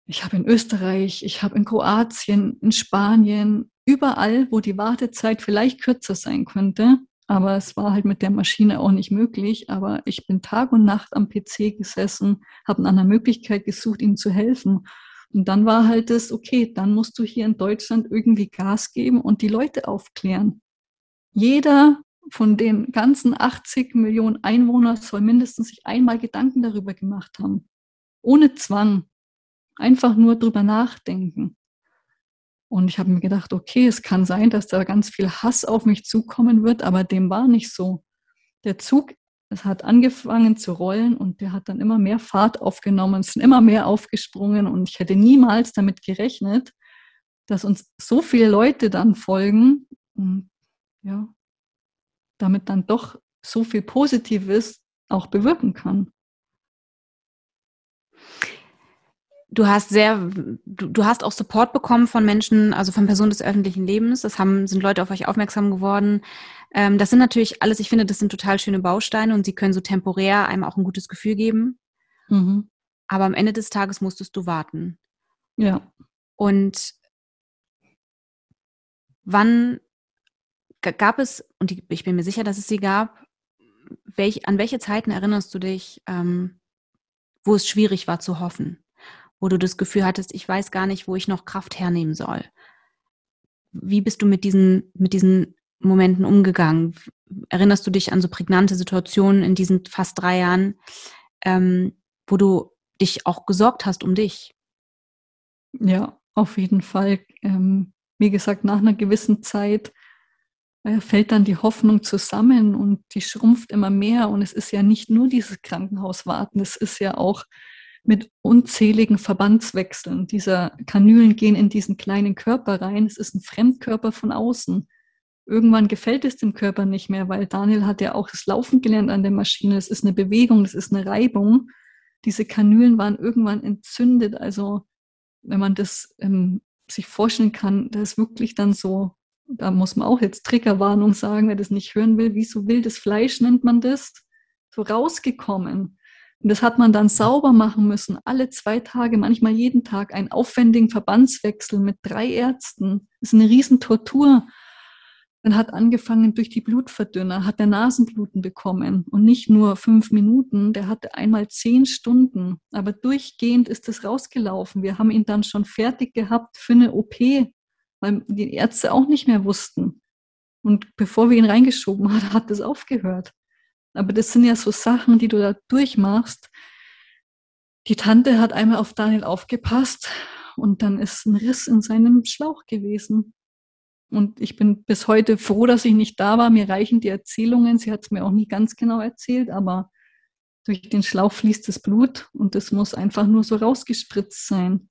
ich habe in Österreich, ich habe in Kroatien, in Spanien, überall, wo die Wartezeit vielleicht kürzer sein könnte, aber es war halt mit der Maschine auch nicht möglich. Aber ich bin Tag und Nacht am PC gesessen, habe nach einer Möglichkeit gesucht, ihm zu helfen. Und dann war halt das, okay, dann musst du hier in Deutschland irgendwie Gas geben und die Leute aufklären. Jeder von den ganzen 80 Millionen Einwohnern soll mindestens sich einmal Gedanken darüber gemacht haben. Ohne Zwang. Einfach nur drüber nachdenken. Und ich habe mir gedacht, okay, es kann sein, dass da ganz viel Hass auf mich zukommen wird, aber dem war nicht so. Der Zug, es hat angefangen zu rollen und der hat dann immer mehr Fahrt aufgenommen, es sind immer mehr aufgesprungen und ich hätte niemals damit gerechnet, dass uns so viele Leute dann folgen und ja, damit dann doch so viel Positives auch bewirken kann. Du hast sehr, du, du, hast auch Support bekommen von Menschen, also von Personen des öffentlichen Lebens. Das haben, sind Leute auf euch aufmerksam geworden. Ähm, das sind natürlich alles, ich finde, das sind total schöne Bausteine und sie können so temporär einem auch ein gutes Gefühl geben. Mhm. Aber am Ende des Tages musstest du warten. Ja. Und wann gab es, und ich bin mir sicher, dass es sie gab, welch, an welche Zeiten erinnerst du dich, ähm, wo es schwierig war zu hoffen? Wo du das Gefühl hattest, ich weiß gar nicht, wo ich noch Kraft hernehmen soll. Wie bist du mit diesen, mit diesen Momenten umgegangen? Erinnerst du dich an so prägnante Situationen in diesen fast drei Jahren, ähm, wo du dich auch gesorgt hast um dich? Ja, auf jeden Fall. Ähm, wie gesagt, nach einer gewissen Zeit äh, fällt dann die Hoffnung zusammen und die schrumpft immer mehr. Und es ist ja nicht nur dieses Krankenhauswarten, es ist ja auch mit unzähligen Verbandswechseln. Dieser Kanülen gehen in diesen kleinen Körper rein. Es ist ein Fremdkörper von außen. Irgendwann gefällt es dem Körper nicht mehr, weil Daniel hat ja auch das Laufen gelernt an der Maschine. Es ist eine Bewegung, es ist eine Reibung. Diese Kanülen waren irgendwann entzündet. Also wenn man das ähm, sich vorstellen kann, das ist wirklich dann so, da muss man auch jetzt Triggerwarnung sagen, wer das nicht hören will, wie so wildes Fleisch nennt man das, so rausgekommen. Und das hat man dann sauber machen müssen, alle zwei Tage, manchmal jeden Tag, einen aufwendigen Verbandswechsel mit drei Ärzten. Das ist eine Riesentortur. Dann hat angefangen durch die Blutverdünner, hat der Nasenbluten bekommen und nicht nur fünf Minuten, der hatte einmal zehn Stunden, aber durchgehend ist es rausgelaufen. Wir haben ihn dann schon fertig gehabt für eine OP, weil die Ärzte auch nicht mehr wussten. Und bevor wir ihn reingeschoben haben, hat es aufgehört. Aber das sind ja so Sachen, die du da durchmachst. Die Tante hat einmal auf Daniel aufgepasst und dann ist ein Riss in seinem Schlauch gewesen. Und ich bin bis heute froh, dass ich nicht da war. Mir reichen die Erzählungen. Sie hat es mir auch nie ganz genau erzählt, aber durch den Schlauch fließt das Blut und das muss einfach nur so rausgespritzt sein.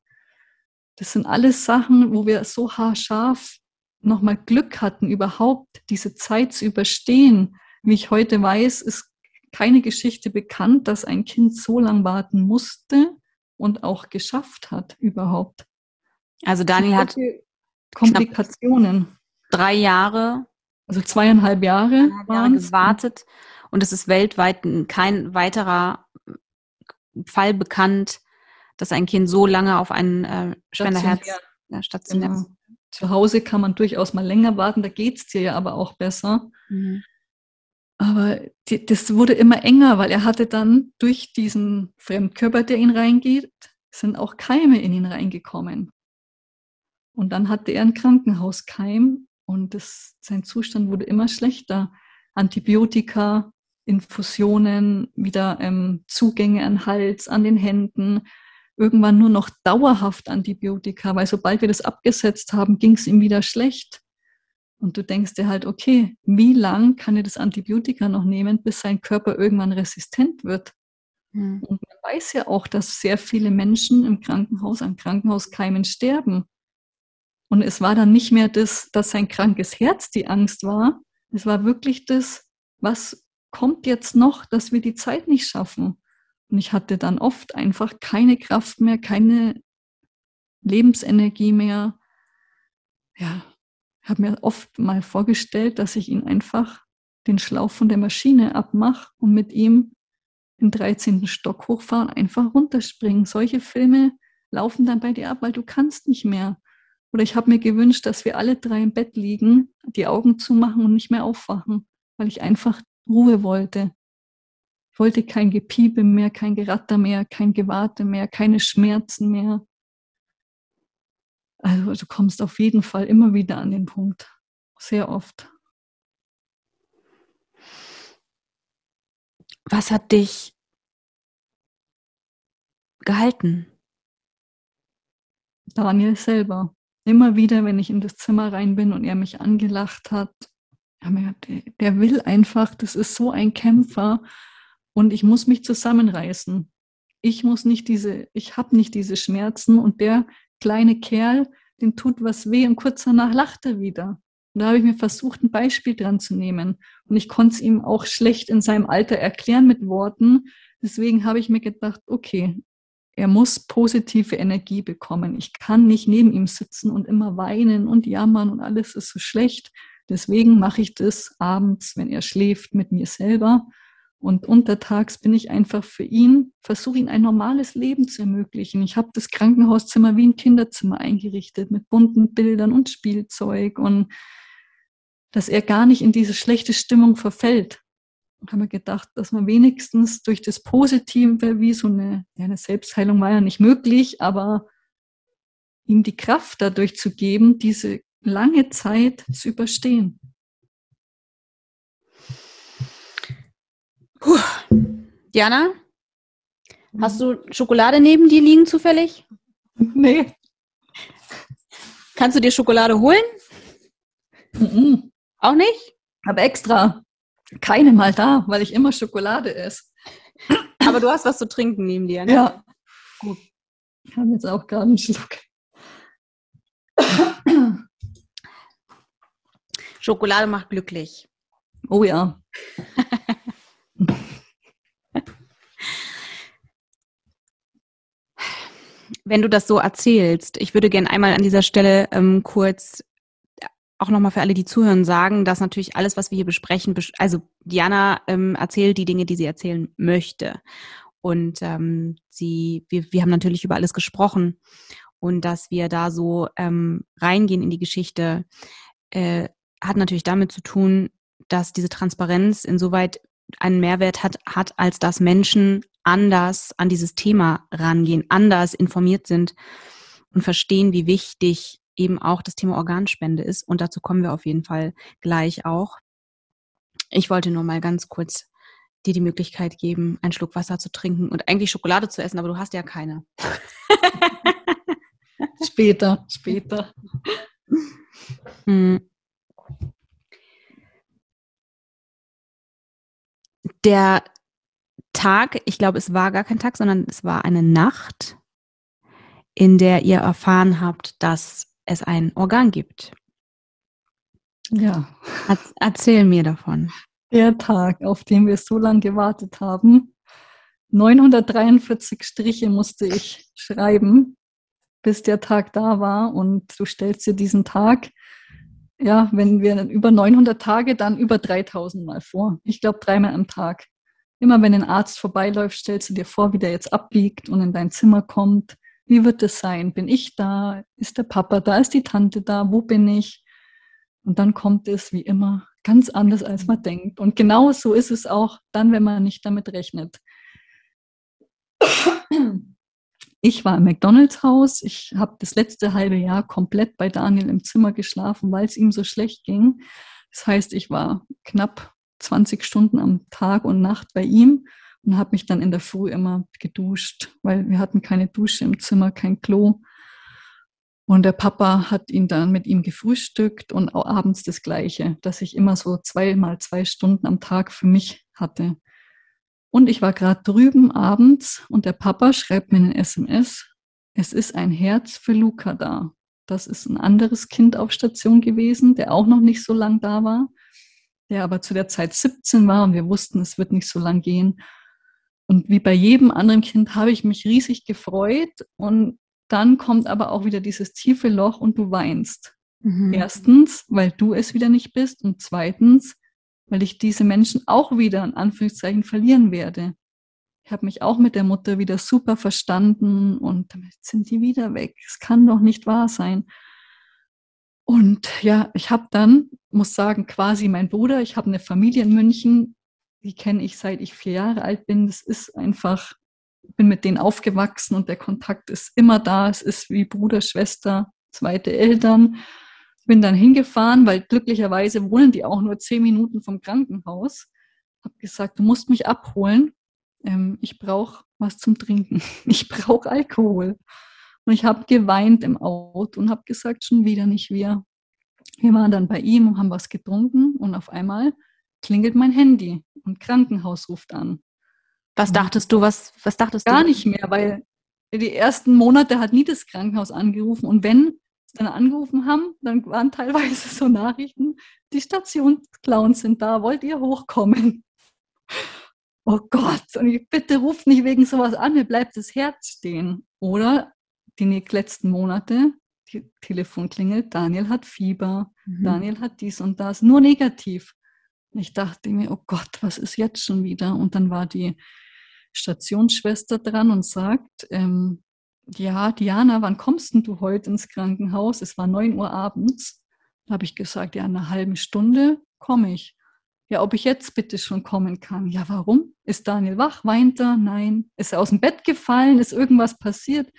Das sind alles Sachen, wo wir so haarscharf nochmal Glück hatten, überhaupt diese Zeit zu überstehen. Wie ich heute weiß, ist keine Geschichte bekannt, dass ein Kind so lange warten musste und auch geschafft hat überhaupt. Also Daniel hat Komplikationen. Drei Jahre. Also zweieinhalb Jahre, Jahre gewartet und es ist weltweit kein weiterer Fall bekannt, dass ein Kind so lange auf ein äh, Spenderherz. Ja, stationär. Genau. Zu Hause kann man durchaus mal länger warten, da geht es dir ja aber auch besser. Mhm. Aber die, das wurde immer enger, weil er hatte dann durch diesen Fremdkörper, der ihn reingeht, sind auch Keime in ihn reingekommen. Und dann hatte er einen Krankenhauskeim und das, sein Zustand wurde immer schlechter. Antibiotika, Infusionen, wieder ähm, Zugänge an Hals, an den Händen, irgendwann nur noch dauerhaft Antibiotika, weil sobald wir das abgesetzt haben, ging es ihm wieder schlecht. Und du denkst dir halt, okay, wie lang kann er das Antibiotika noch nehmen, bis sein Körper irgendwann resistent wird? Mhm. Und man weiß ja auch, dass sehr viele Menschen im Krankenhaus an Krankenhauskeimen sterben. Und es war dann nicht mehr das, dass sein krankes Herz die Angst war. Es war wirklich das, was kommt jetzt noch, dass wir die Zeit nicht schaffen. Und ich hatte dann oft einfach keine Kraft mehr, keine Lebensenergie mehr. Ja, habe mir oft mal vorgestellt, dass ich ihn einfach den Schlauch von der Maschine abmache und mit ihm den 13. Stock hochfahren, einfach runterspringen. Solche Filme laufen dann bei dir ab, weil du kannst nicht mehr. Oder ich habe mir gewünscht, dass wir alle drei im Bett liegen, die Augen zumachen und nicht mehr aufwachen, weil ich einfach Ruhe wollte. Ich wollte kein Gepiepe mehr, kein Geratter mehr, kein Gewarte mehr, keine Schmerzen mehr. Also du kommst auf jeden Fall immer wieder an den Punkt. Sehr oft. Was hat dich gehalten? Daniel selber. Immer wieder, wenn ich in das Zimmer rein bin und er mich angelacht hat, der will einfach, das ist so ein Kämpfer und ich muss mich zusammenreißen. Ich muss nicht diese, ich habe nicht diese Schmerzen und der kleine Kerl, dem tut was weh und kurz danach lacht er wieder. Und da habe ich mir versucht, ein Beispiel dran zu nehmen. Und ich konnte es ihm auch schlecht in seinem Alter erklären mit Worten. Deswegen habe ich mir gedacht, okay, er muss positive Energie bekommen. Ich kann nicht neben ihm sitzen und immer weinen und jammern und alles ist so schlecht. Deswegen mache ich das abends, wenn er schläft, mit mir selber. Und untertags bin ich einfach für ihn, versuche ihn ein normales Leben zu ermöglichen. Ich habe das Krankenhauszimmer wie ein Kinderzimmer eingerichtet mit bunten Bildern und Spielzeug und dass er gar nicht in diese schlechte Stimmung verfällt. Und habe mir gedacht, dass man wenigstens durch das Positive, wie so eine, ja, eine Selbstheilung war ja nicht möglich, aber ihm die Kraft dadurch zu geben, diese lange Zeit zu überstehen. Puh. Diana, hast du Schokolade neben dir liegen zufällig? Nee. Kannst du dir Schokolade holen? Mhm. Auch nicht? Aber extra keine mal da, weil ich immer Schokolade esse. Aber du hast was zu trinken neben dir, ne? Ja. Gut. Ich habe jetzt auch gerade einen Schluck. Schokolade macht glücklich. Oh ja. Wenn du das so erzählst, ich würde gerne einmal an dieser Stelle ähm, kurz auch nochmal für alle, die zuhören, sagen, dass natürlich alles, was wir hier besprechen, also Diana ähm, erzählt die Dinge, die sie erzählen möchte. Und ähm, sie, wir, wir haben natürlich über alles gesprochen und dass wir da so ähm, reingehen in die Geschichte, äh, hat natürlich damit zu tun, dass diese Transparenz insoweit einen Mehrwert hat, hat, als dass Menschen anders an dieses Thema rangehen, anders informiert sind und verstehen, wie wichtig eben auch das Thema Organspende ist. Und dazu kommen wir auf jeden Fall gleich auch. Ich wollte nur mal ganz kurz dir die Möglichkeit geben, einen Schluck Wasser zu trinken und eigentlich Schokolade zu essen, aber du hast ja keine. später, später. Hm. Der Tag, ich glaube, es war gar kein Tag, sondern es war eine Nacht, in der ihr erfahren habt, dass es ein Organ gibt. Ja. Erzähl mir davon. Der Tag, auf den wir so lange gewartet haben. 943 Striche musste ich schreiben, bis der Tag da war. Und du stellst dir diesen Tag, ja, wenn wir über 900 Tage, dann über 3000 Mal vor. Ich glaube, dreimal am Tag. Immer wenn ein Arzt vorbeiläuft, stellst du dir vor, wie der jetzt abbiegt und in dein Zimmer kommt wie wird es sein? Bin ich da? Ist der Papa da? Ist die Tante da? Wo bin ich? Und dann kommt es wie immer ganz anders, als man denkt. Und genau so ist es auch dann, wenn man nicht damit rechnet. Ich war im McDonald's-Haus. Ich habe das letzte halbe Jahr komplett bei Daniel im Zimmer geschlafen, weil es ihm so schlecht ging. Das heißt, ich war knapp 20 Stunden am Tag und Nacht bei ihm und habe mich dann in der Früh immer geduscht, weil wir hatten keine Dusche im Zimmer, kein Klo. Und der Papa hat ihn dann mit ihm gefrühstückt und auch abends das Gleiche, dass ich immer so zweimal zwei Stunden am Tag für mich hatte. Und ich war gerade drüben abends und der Papa schreibt mir eine SMS, es ist ein Herz für Luca da. Das ist ein anderes Kind auf Station gewesen, der auch noch nicht so lang da war, der aber zu der Zeit 17 war und wir wussten, es wird nicht so lang gehen. Und wie bei jedem anderen Kind habe ich mich riesig gefreut und dann kommt aber auch wieder dieses tiefe Loch und du weinst. Mhm. Erstens, weil du es wieder nicht bist und zweitens, weil ich diese Menschen auch wieder in Anführungszeichen verlieren werde. Ich habe mich auch mit der Mutter wieder super verstanden und damit sind die wieder weg. Es kann doch nicht wahr sein. Und ja, ich habe dann, muss sagen, quasi mein Bruder, ich habe eine Familie in München, die kenne ich seit ich vier Jahre alt bin. Das ist einfach, bin mit denen aufgewachsen und der Kontakt ist immer da. Es ist wie Bruder, Schwester, zweite Eltern. Bin dann hingefahren, weil glücklicherweise wohnen die auch nur zehn Minuten vom Krankenhaus. Habe gesagt, du musst mich abholen. Ähm, ich brauche was zum Trinken. Ich brauche Alkohol. Und ich habe geweint im Auto und habe gesagt, schon wieder nicht wir. Wir waren dann bei ihm und haben was getrunken und auf einmal klingelt mein Handy und Krankenhaus ruft an. Was dachtest du, was, was dachtest Gar du? Gar nicht mehr, weil die ersten Monate hat nie das Krankenhaus angerufen und wenn dann angerufen haben, dann waren teilweise so Nachrichten, die Stationsclowns sind da, wollt ihr hochkommen? Oh Gott, und ich, bitte ruft nicht wegen sowas an, mir bleibt das Herz stehen. Oder die letzten Monate, die Telefon klingelt, Daniel hat Fieber, mhm. Daniel hat dies und das, nur negativ. Und ich dachte mir, oh Gott, was ist jetzt schon wieder? Und dann war die Stationsschwester dran und sagt, ähm, ja, Diana, wann kommst denn du heute ins Krankenhaus? Es war 9 Uhr abends. Da habe ich gesagt, ja, in einer halben Stunde komme ich. Ja, ob ich jetzt bitte schon kommen kann. Ja, warum? Ist Daniel wach? Weint er? Nein. Ist er aus dem Bett gefallen? Ist irgendwas passiert?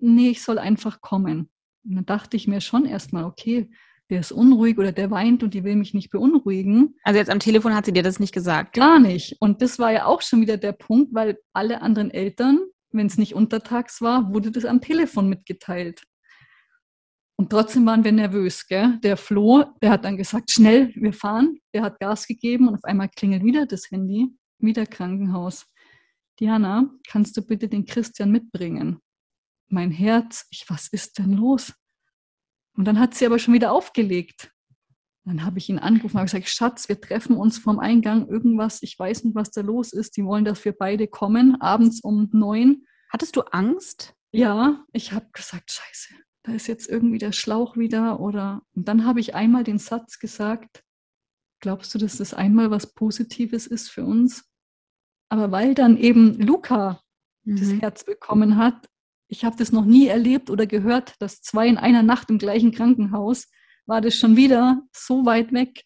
nee, ich soll einfach kommen. Und dann dachte ich mir schon erstmal, okay, der ist unruhig oder der weint und die will mich nicht beunruhigen. Also jetzt am Telefon hat sie dir das nicht gesagt? Gar nicht. Und das war ja auch schon wieder der Punkt, weil alle anderen Eltern, wenn es nicht untertags war, wurde das am Telefon mitgeteilt. Und trotzdem waren wir nervös. Gell? Der Flo, der hat dann gesagt, schnell, wir fahren. Der hat Gas gegeben und auf einmal klingelt wieder das Handy, wieder Krankenhaus. Diana, kannst du bitte den Christian mitbringen? mein Herz, ich, was ist denn los? Und dann hat sie aber schon wieder aufgelegt. Dann habe ich ihn angerufen und gesagt, Schatz, wir treffen uns vom Eingang, irgendwas, ich weiß nicht, was da los ist. Die wollen, dass wir beide kommen, abends um neun. Hattest du Angst? Ja, ich habe gesagt, scheiße, da ist jetzt irgendwie der Schlauch wieder. Oder und dann habe ich einmal den Satz gesagt, glaubst du, dass das einmal was Positives ist für uns? Aber weil dann eben Luca mhm. das Herz bekommen hat, ich habe das noch nie erlebt oder gehört, dass zwei in einer Nacht im gleichen Krankenhaus war das schon wieder so weit weg.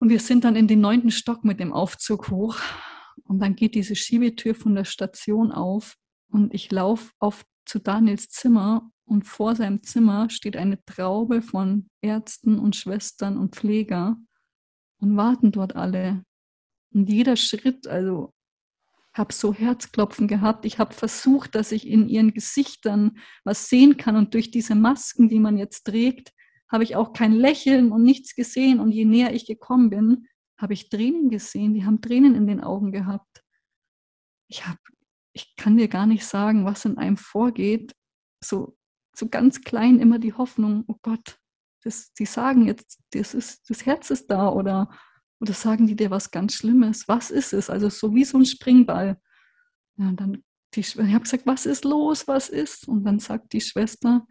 Und wir sind dann in den neunten Stock mit dem Aufzug hoch. Und dann geht diese Schiebetür von der Station auf und ich laufe auf zu Daniels Zimmer und vor seinem Zimmer steht eine Traube von Ärzten und Schwestern und Pfleger und warten dort alle. Und jeder Schritt, also habe so Herzklopfen gehabt. Ich habe versucht, dass ich in ihren Gesichtern was sehen kann. Und durch diese Masken, die man jetzt trägt, habe ich auch kein Lächeln und nichts gesehen. Und je näher ich gekommen bin, habe ich Tränen gesehen. Die haben Tränen in den Augen gehabt. Ich, hab, ich kann dir gar nicht sagen, was in einem vorgeht. So, so ganz klein immer die Hoffnung, oh Gott, das, die sagen jetzt, das, ist, das Herz ist da oder oder sagen die dir was ganz Schlimmes? Was ist es? Also so wie so ein Springball. Ja, dann die, ich habe gesagt, was ist los? Was ist? Und dann sagt die Schwester,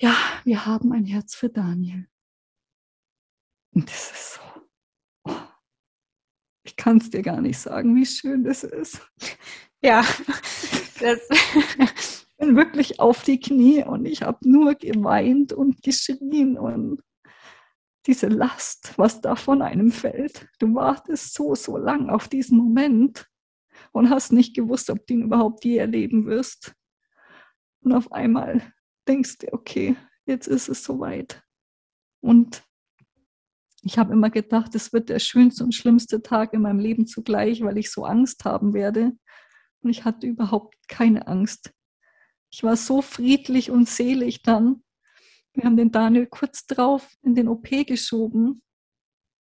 ja, wir haben ein Herz für Daniel. Und das ist so, oh, ich kann es dir gar nicht sagen, wie schön das ist. Ja, das ich bin wirklich auf die Knie und ich habe nur geweint und geschrien und diese Last, was da von einem fällt. Du wartest so, so lang auf diesen Moment und hast nicht gewusst, ob du ihn überhaupt je erleben wirst. Und auf einmal denkst okay, jetzt ist es soweit. Und ich habe immer gedacht, es wird der schönste und schlimmste Tag in meinem Leben zugleich, weil ich so Angst haben werde. Und ich hatte überhaupt keine Angst. Ich war so friedlich und selig dann, wir haben den Daniel kurz drauf in den OP geschoben.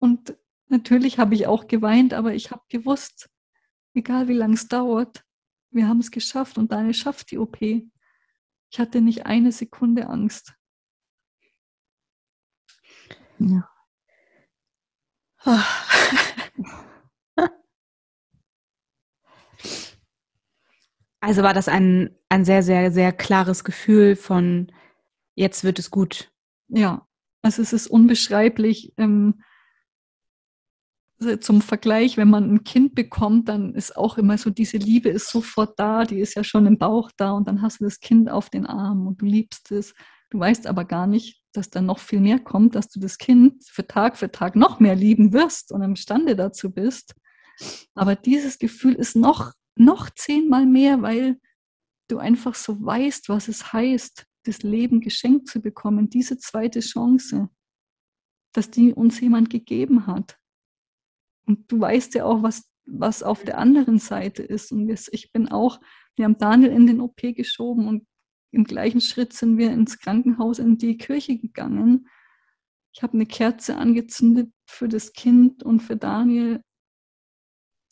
Und natürlich habe ich auch geweint, aber ich habe gewusst, egal wie lange es dauert, wir haben es geschafft und Daniel schafft die OP. Ich hatte nicht eine Sekunde Angst. Ja. Also war das ein, ein sehr, sehr, sehr klares Gefühl von, jetzt wird es gut. Ja, also es ist unbeschreiblich. Ähm, zum Vergleich, wenn man ein Kind bekommt, dann ist auch immer so, diese Liebe ist sofort da, die ist ja schon im Bauch da und dann hast du das Kind auf den Arm und du liebst es. Du weißt aber gar nicht, dass da noch viel mehr kommt, dass du das Kind für Tag für Tag noch mehr lieben wirst und imstande dazu bist. Aber dieses Gefühl ist noch, noch zehnmal mehr, weil du einfach so weißt, was es heißt, das Leben geschenkt zu bekommen, diese zweite Chance, dass die uns jemand gegeben hat. Und du weißt ja auch, was, was auf der anderen Seite ist. Und ich bin auch, wir haben Daniel in den OP geschoben und im gleichen Schritt sind wir ins Krankenhaus in die Kirche gegangen. Ich habe eine Kerze angezündet für das Kind und für Daniel,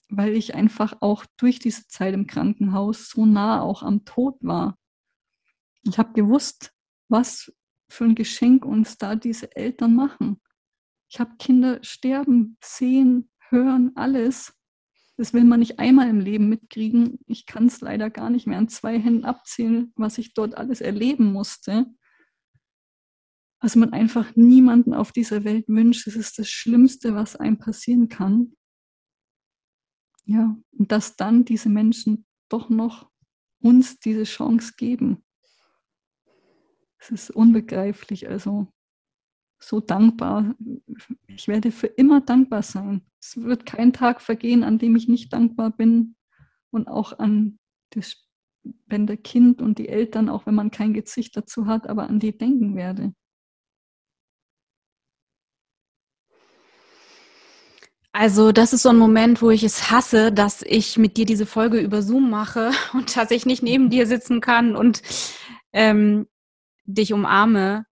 weil ich einfach auch durch diese Zeit im Krankenhaus so nah auch am Tod war. Ich habe gewusst, was für ein Geschenk uns da diese Eltern machen. Ich habe Kinder sterben, sehen, hören, alles. Das will man nicht einmal im Leben mitkriegen. Ich kann es leider gar nicht mehr an zwei Händen abzählen, was ich dort alles erleben musste. Was man einfach niemanden auf dieser Welt wünscht. Es ist das Schlimmste, was einem passieren kann. Ja, und dass dann diese Menschen doch noch uns diese Chance geben. Es ist unbegreiflich. Also so dankbar. Ich werde für immer dankbar sein. Es wird kein Tag vergehen, an dem ich nicht dankbar bin und auch an das der Kind und die Eltern, auch wenn man kein Gesicht dazu hat, aber an die denken werde. Also das ist so ein Moment, wo ich es hasse, dass ich mit dir diese Folge über Zoom mache und dass ich nicht neben dir sitzen kann und ähm, dich umarme,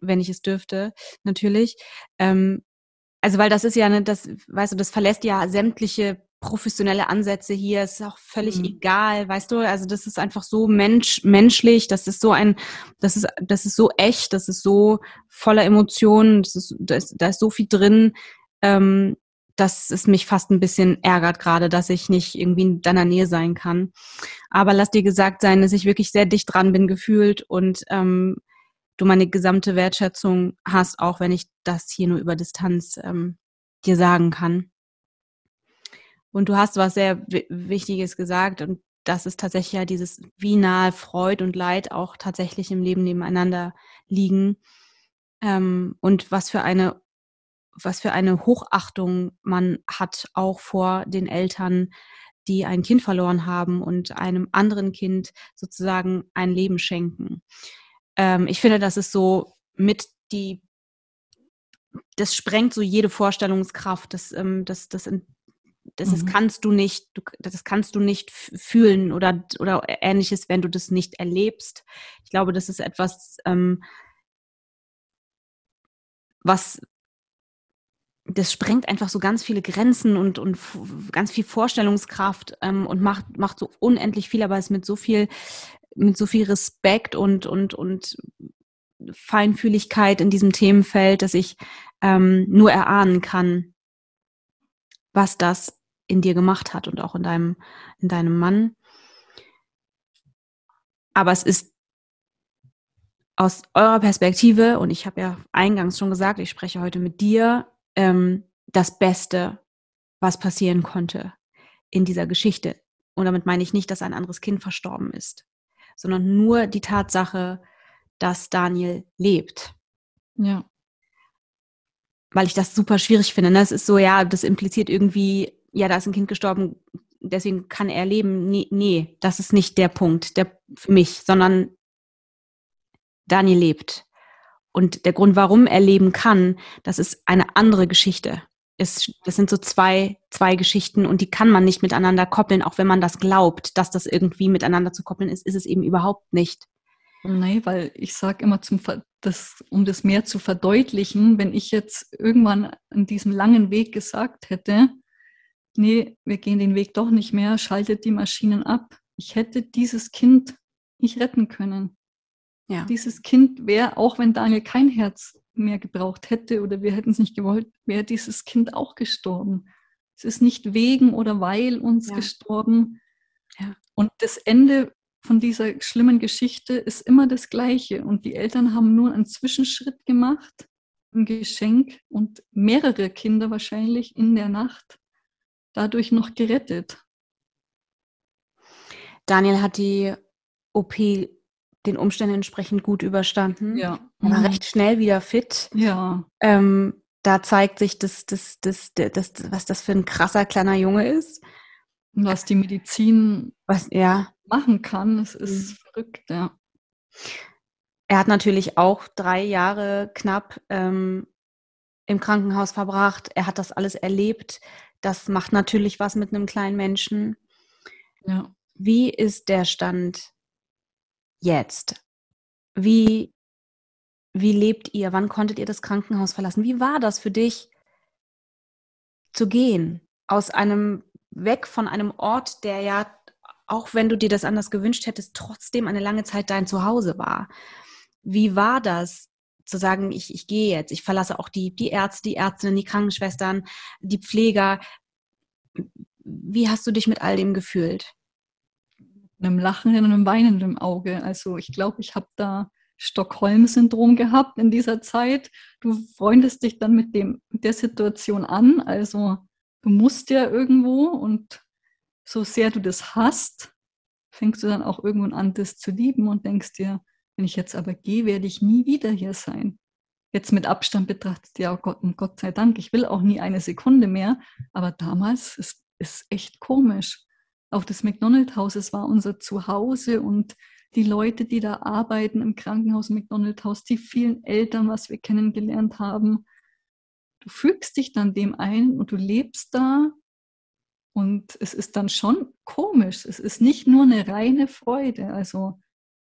wenn ich es dürfte, natürlich. Ähm, also weil das ist ja, ne, das, weißt du, das verlässt ja sämtliche professionelle Ansätze hier, ist auch völlig mhm. egal, weißt du, also das ist einfach so mensch, menschlich, das ist so ein, das ist, das ist so echt, das ist so voller Emotionen, das ist, da, ist, da ist so viel drin, ähm, dass es mich fast ein bisschen ärgert gerade, dass ich nicht irgendwie in deiner Nähe sein kann. Aber lass dir gesagt sein, dass ich wirklich sehr dicht dran bin gefühlt und ähm, du meine gesamte Wertschätzung hast, auch wenn ich das hier nur über Distanz ähm, dir sagen kann. Und du hast was sehr Wichtiges gesagt und das ist tatsächlich ja dieses, wie nahe Freud und Leid auch tatsächlich im Leben nebeneinander liegen ähm, und was für eine was für eine Hochachtung man hat auch vor den Eltern, die ein Kind verloren haben und einem anderen Kind sozusagen ein Leben schenken ähm, ich finde, das ist so mit die, das sprengt so jede Vorstellungskraft. Das, ähm, das, das, das, mhm. das kannst du nicht, du, das kannst du nicht fühlen oder, oder ähnliches, wenn du das nicht erlebst. Ich glaube, das ist etwas, ähm, was, das sprengt einfach so ganz viele Grenzen und, und ganz viel Vorstellungskraft ähm, und macht, macht so unendlich viel, aber es mit so viel mit so viel Respekt und, und, und Feinfühligkeit in diesem Themenfeld, dass ich ähm, nur erahnen kann, was das in dir gemacht hat und auch in deinem, in deinem Mann. Aber es ist aus eurer Perspektive, und ich habe ja eingangs schon gesagt, ich spreche heute mit dir, ähm, das Beste, was passieren konnte in dieser Geschichte. Und damit meine ich nicht, dass ein anderes Kind verstorben ist sondern nur die Tatsache, dass Daniel lebt. Ja. Weil ich das super schwierig finde. Ne? Es ist so, ja, das impliziert irgendwie, ja, da ist ein Kind gestorben, deswegen kann er leben. Nee, nee, das ist nicht der Punkt der, für mich, sondern Daniel lebt. Und der Grund, warum er leben kann, das ist eine andere Geschichte ist, das sind so zwei, zwei Geschichten und die kann man nicht miteinander koppeln, auch wenn man das glaubt, dass das irgendwie miteinander zu koppeln ist, ist es eben überhaupt nicht. Nee, weil ich sage immer, zum, das, um das mehr zu verdeutlichen, wenn ich jetzt irgendwann an diesem langen Weg gesagt hätte, nee, wir gehen den Weg doch nicht mehr, schaltet die Maschinen ab. Ich hätte dieses Kind nicht retten können. Ja. Dieses Kind wäre, auch wenn Daniel kein Herz mehr gebraucht hätte oder wir hätten es nicht gewollt, wäre dieses Kind auch gestorben. Es ist nicht wegen oder weil uns ja. gestorben. Ja. Und das Ende von dieser schlimmen Geschichte ist immer das gleiche. Und die Eltern haben nur einen Zwischenschritt gemacht, ein Geschenk und mehrere Kinder wahrscheinlich in der Nacht dadurch noch gerettet. Daniel hat die OP den Umständen entsprechend gut überstanden. Ja. Er war Mhm. recht schnell wieder fit. Ja. Ähm, da zeigt sich, dass, dass, dass, dass, was das für ein krasser kleiner Junge ist. Und was die Medizin Was, ja. machen kann, es ist Mhm. verrückt, ja. Er hat natürlich auch drei Jahre knapp ähm, im Krankenhaus verbracht. Er hat das alles erlebt. Das macht natürlich was mit einem kleinen Menschen. Ja. Wie ist der Stand jetzt? Wie, wie lebt ihr? Wann konntet ihr das Krankenhaus verlassen? Wie war das für dich zu gehen? Aus einem, weg von einem Ort, der ja, auch wenn du dir das anders gewünscht hättest, trotzdem eine lange Zeit dein Zuhause war. Wie war das, zu sagen, ich, ich gehe jetzt, ich verlasse auch die, die Ärzte, die Ärztinnen, die Krankenschwestern, die Pfleger. Wie hast du dich mit all dem gefühlt? einem lachenden und einem weinenden Auge. Also ich glaube, ich habe da Stockholm-Syndrom gehabt in dieser Zeit. Du freundest dich dann mit dem der Situation an. Also du musst ja irgendwo und so sehr du das hast, fängst du dann auch irgendwann an, das zu lieben und denkst dir, wenn ich jetzt aber gehe, werde ich nie wieder hier sein. Jetzt mit Abstand betrachtet, ja oh Gott, und Gott sei Dank, ich will auch nie eine Sekunde mehr. Aber damals ist es echt komisch auch das McDonald-Haus, es war unser Zuhause und die Leute, die da arbeiten im Krankenhaus McDonald-Haus, die vielen Eltern, was wir kennengelernt haben. Du fügst dich dann dem ein und du lebst da und es ist dann schon komisch. Es ist nicht nur eine reine Freude, also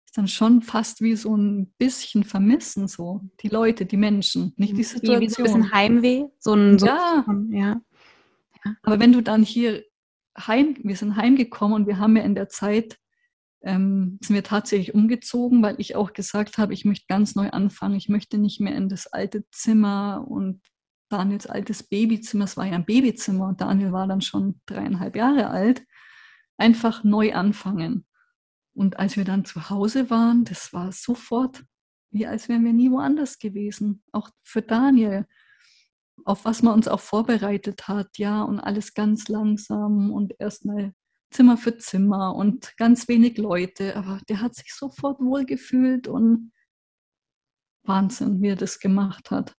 es ist dann schon fast wie so ein bisschen Vermissen, so die Leute, die Menschen, nicht die Situation. Wie, so ein bisschen Heimweh, so ein, so ja. ja. Aber wenn du dann hier heim, wir sind heimgekommen und wir haben ja in der Zeit, ähm, sind wir tatsächlich umgezogen, weil ich auch gesagt habe, ich möchte ganz neu anfangen. Ich möchte nicht mehr in das alte Zimmer und Daniels altes Babyzimmer. Es war ja ein Babyzimmer und Daniel war dann schon dreieinhalb Jahre alt. Einfach neu anfangen. Und als wir dann zu Hause waren, das war sofort wie als wären wir nie woanders gewesen. Auch für Daniel auf was man uns auch vorbereitet hat, ja, und alles ganz langsam und erstmal Zimmer für Zimmer und ganz wenig Leute, aber der hat sich sofort wohlgefühlt und Wahnsinn, wie er das gemacht hat.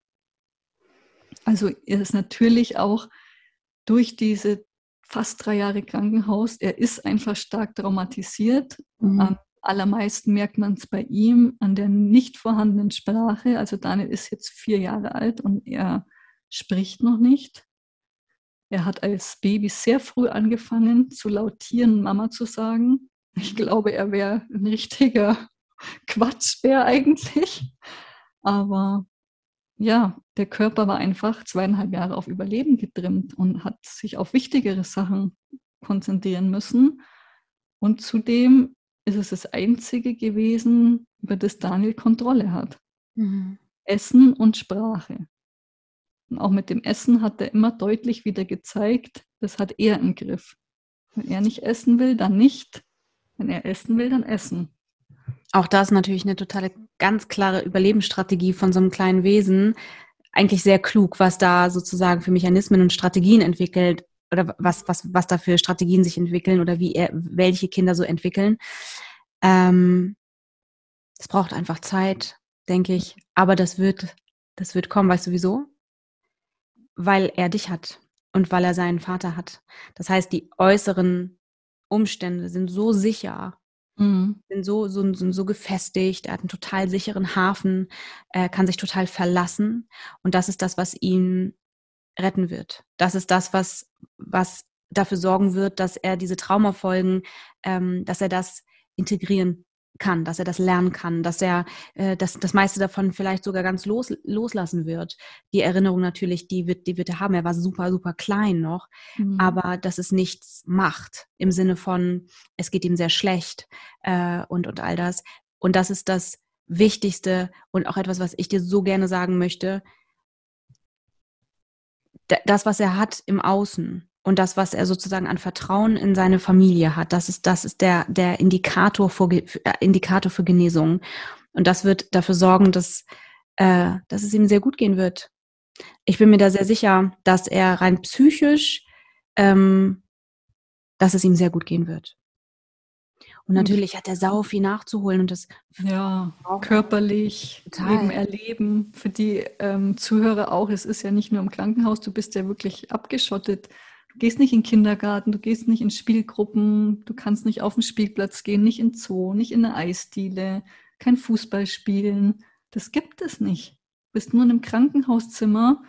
Also er ist natürlich auch durch diese fast drei Jahre Krankenhaus, er ist einfach stark traumatisiert. Mhm. Am allermeisten merkt man es bei ihm an der nicht vorhandenen Sprache. Also Daniel ist jetzt vier Jahre alt und er spricht noch nicht. Er hat als Baby sehr früh angefangen zu lautieren, Mama zu sagen. Ich glaube, er wäre ein richtiger Quatschbär eigentlich. Aber ja, der Körper war einfach zweieinhalb Jahre auf Überleben getrimmt und hat sich auf wichtigere Sachen konzentrieren müssen. Und zudem ist es das Einzige gewesen, über das Daniel Kontrolle hat. Mhm. Essen und Sprache. Und auch mit dem Essen hat er immer deutlich wieder gezeigt, das hat er im Griff. Wenn er nicht essen will, dann nicht. Wenn er essen will, dann essen. Auch das ist natürlich eine totale, ganz klare Überlebensstrategie von so einem kleinen Wesen. Eigentlich sehr klug, was da sozusagen für Mechanismen und Strategien entwickelt oder was, was, was da für Strategien sich entwickeln oder wie er, welche Kinder so entwickeln. Ähm, es braucht einfach Zeit, denke ich. Aber das wird, das wird kommen. Weißt du wieso? Weil er dich hat und weil er seinen Vater hat. Das heißt, die äußeren Umstände sind so sicher, mhm. sind so, so, sind so gefestigt, er hat einen total sicheren Hafen, er kann sich total verlassen. Und das ist das, was ihn retten wird. Das ist das, was, was dafür sorgen wird, dass er diese Traumafolgen, ähm, dass er das integrieren kann, dass er das lernen kann, dass er äh, das, das meiste davon vielleicht sogar ganz los, loslassen wird. Die Erinnerung natürlich, die wird, die wird er haben. Er war super, super klein noch, mhm. aber dass es nichts macht im Sinne von, es geht ihm sehr schlecht äh, und, und all das. Und das ist das Wichtigste und auch etwas, was ich dir so gerne sagen möchte. Das, was er hat im Außen, und das, was er sozusagen an Vertrauen in seine Familie hat, das ist, das ist der, der Indikator, für, äh, Indikator für Genesung. Und das wird dafür sorgen, dass, äh, dass es ihm sehr gut gehen wird. Ich bin mir da sehr sicher, dass er rein psychisch, ähm, dass es ihm sehr gut gehen wird. Und natürlich hat er sau viel nachzuholen und das ja körperlich total. eben erleben für die ähm, Zuhörer auch. Es ist ja nicht nur im Krankenhaus, du bist ja wirklich abgeschottet. Gehst nicht in Kindergarten, du gehst nicht in Spielgruppen, du kannst nicht auf den Spielplatz gehen, nicht in Zoo, nicht in eine Eisdiele, kein Fußball spielen. Das gibt es nicht. Du bist nur in einem Krankenhauszimmer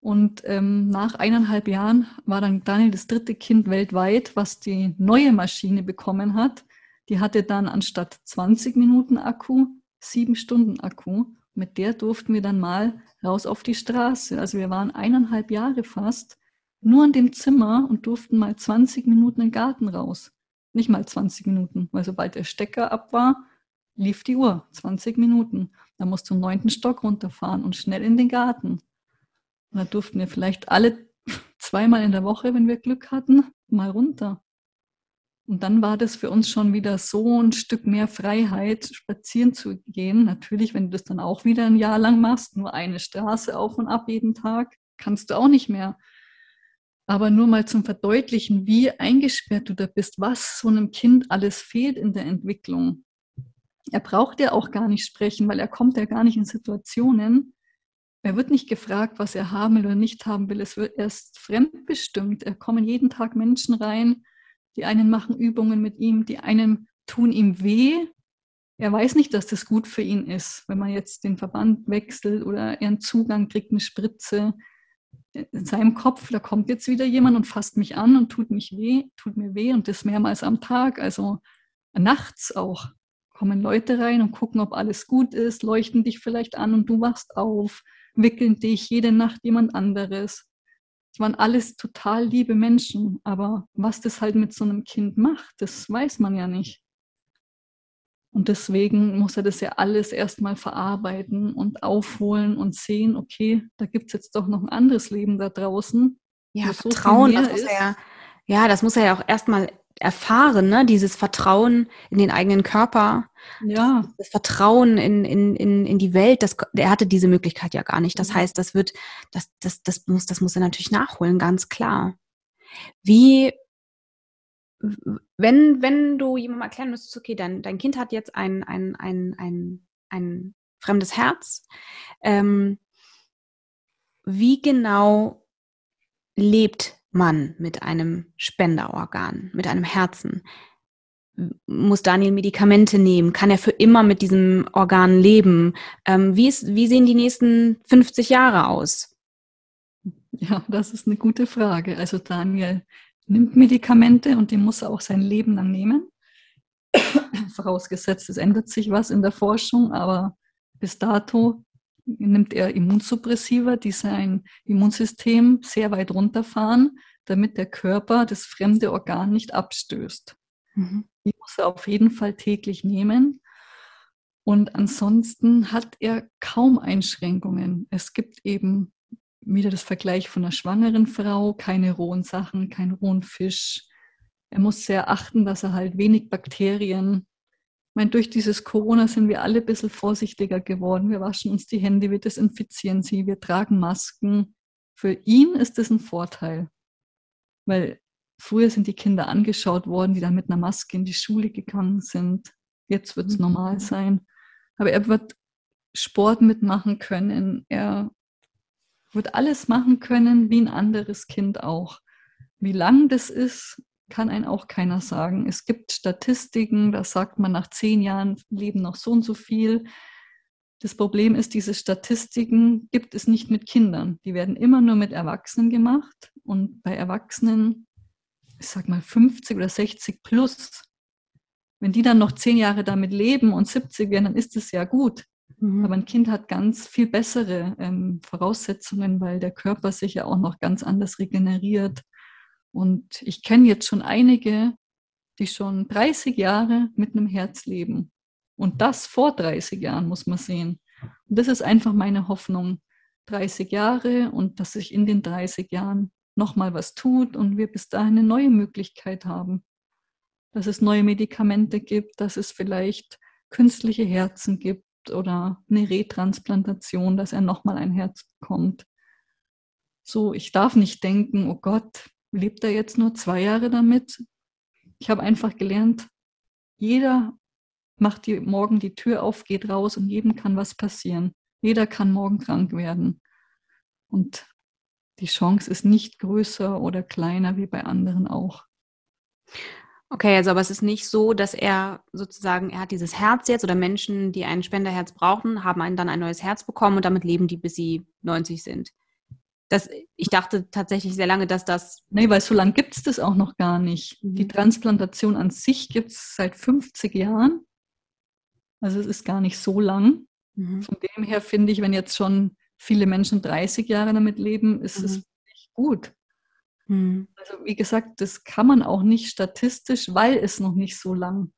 und ähm, nach eineinhalb Jahren war dann Daniel das dritte Kind weltweit, was die neue Maschine bekommen hat. Die hatte dann anstatt 20 Minuten Akku sieben Stunden Akku. Mit der durften wir dann mal raus auf die Straße. Also wir waren eineinhalb Jahre fast nur in dem Zimmer und durften mal 20 Minuten in den Garten raus. Nicht mal 20 Minuten, weil sobald der Stecker ab war, lief die Uhr. 20 Minuten. Da musst du im neunten Stock runterfahren und schnell in den Garten. Und da durften wir vielleicht alle zweimal in der Woche, wenn wir Glück hatten, mal runter. Und dann war das für uns schon wieder so ein Stück mehr Freiheit, spazieren zu gehen. Natürlich, wenn du das dann auch wieder ein Jahr lang machst, nur eine Straße auf und ab jeden Tag, kannst du auch nicht mehr. Aber nur mal zum Verdeutlichen, wie eingesperrt du da bist, was so einem Kind alles fehlt in der Entwicklung. Er braucht ja auch gar nicht sprechen, weil er kommt ja gar nicht in Situationen. Er wird nicht gefragt, was er haben will oder nicht haben will. Es wird erst fremdbestimmt. Er kommen jeden Tag Menschen rein, die einen machen Übungen mit ihm, die einen tun ihm weh. Er weiß nicht, dass das gut für ihn ist, wenn man jetzt den Verband wechselt oder er einen Zugang kriegt, eine Spritze. In seinem Kopf, da kommt jetzt wieder jemand und fasst mich an und tut mich weh, tut mir weh und das mehrmals am Tag, also nachts auch kommen Leute rein und gucken, ob alles gut ist, leuchten dich vielleicht an und du wachst auf, wickeln dich jede Nacht jemand anderes. Es waren alles total liebe Menschen, aber was das halt mit so einem Kind macht, das weiß man ja nicht. Und deswegen muss er das ja alles erstmal verarbeiten und aufholen und sehen, okay, da gibt es jetzt doch noch ein anderes Leben da draußen. Ja, Vertrauen, das muss er ja, ja, das muss er ja auch erstmal erfahren, ne? dieses Vertrauen in den eigenen Körper, ja. das Vertrauen in, in, in, in die Welt, das, er hatte diese Möglichkeit ja gar nicht. Das heißt, das wird, das, das, das, muss, das muss er natürlich nachholen, ganz klar. Wie, wenn, wenn du jemandem erklären müsstest, okay, dein, dein Kind hat jetzt ein, ein, ein, ein, ein fremdes Herz, ähm, wie genau lebt man mit einem Spenderorgan, mit einem Herzen? Muss Daniel Medikamente nehmen? Kann er für immer mit diesem Organ leben? Ähm, wie, ist, wie sehen die nächsten 50 Jahre aus? Ja, das ist eine gute Frage. Also Daniel nimmt Medikamente und die muss er auch sein Leben lang nehmen. Vorausgesetzt, es ändert sich was in der Forschung, aber bis dato nimmt er Immunsuppressiva, die sein Immunsystem sehr weit runterfahren, damit der Körper das fremde Organ nicht abstößt. Mhm. Die muss er auf jeden Fall täglich nehmen. Und ansonsten hat er kaum Einschränkungen. Es gibt eben wieder das Vergleich von einer schwangeren Frau, keine rohen Sachen, kein rohen Fisch. Er muss sehr achten, dass er halt wenig Bakterien meine, durch dieses Corona sind wir alle ein bisschen vorsichtiger geworden. Wir waschen uns die Hände, wir desinfizieren sie, wir tragen Masken. Für ihn ist das ein Vorteil, weil früher sind die Kinder angeschaut worden, die dann mit einer Maske in die Schule gegangen sind. Jetzt wird es mhm. normal sein. Aber er wird Sport mitmachen können. Er wird alles machen können, wie ein anderes Kind auch. Wie lang das ist, kann ein auch keiner sagen. Es gibt Statistiken, da sagt man, nach zehn Jahren leben noch so und so viel. Das Problem ist, diese Statistiken gibt es nicht mit Kindern. Die werden immer nur mit Erwachsenen gemacht. Und bei Erwachsenen, ich sag mal 50 oder 60 plus, wenn die dann noch zehn Jahre damit leben und 70 werden, dann ist es ja gut. Mhm. Aber ein Kind hat ganz viel bessere ähm, Voraussetzungen, weil der Körper sich ja auch noch ganz anders regeneriert. Und ich kenne jetzt schon einige, die schon 30 Jahre mit einem Herz leben. Und das vor 30 Jahren, muss man sehen. Und das ist einfach meine Hoffnung. 30 Jahre und dass sich in den 30 Jahren nochmal was tut und wir bis dahin eine neue Möglichkeit haben. Dass es neue Medikamente gibt, dass es vielleicht künstliche Herzen gibt oder eine Retransplantation, dass er nochmal ein Herz bekommt. So, ich darf nicht denken, oh Gott, lebt er jetzt nur zwei Jahre damit. Ich habe einfach gelernt, Jeder macht die, morgen die Tür auf, geht raus und jedem kann was passieren. Jeder kann morgen krank werden. Und die Chance ist nicht größer oder kleiner wie bei anderen auch. Okay, also aber es ist nicht so, dass er sozusagen, er hat dieses Herz jetzt oder Menschen, die ein Spenderherz brauchen, haben einen dann ein neues Herz bekommen und damit leben die, bis sie 90 sind. Das, ich dachte tatsächlich sehr lange, dass das. Nee, weil so lange gibt es das auch noch gar nicht. Mhm. Die Transplantation an sich gibt es seit 50 Jahren. Also es ist gar nicht so lang. Mhm. Von dem her finde ich, wenn jetzt schon viele Menschen 30 Jahre damit leben, ist mhm. es gut. Mhm. Also wie gesagt, das kann man auch nicht statistisch, weil es noch nicht so lang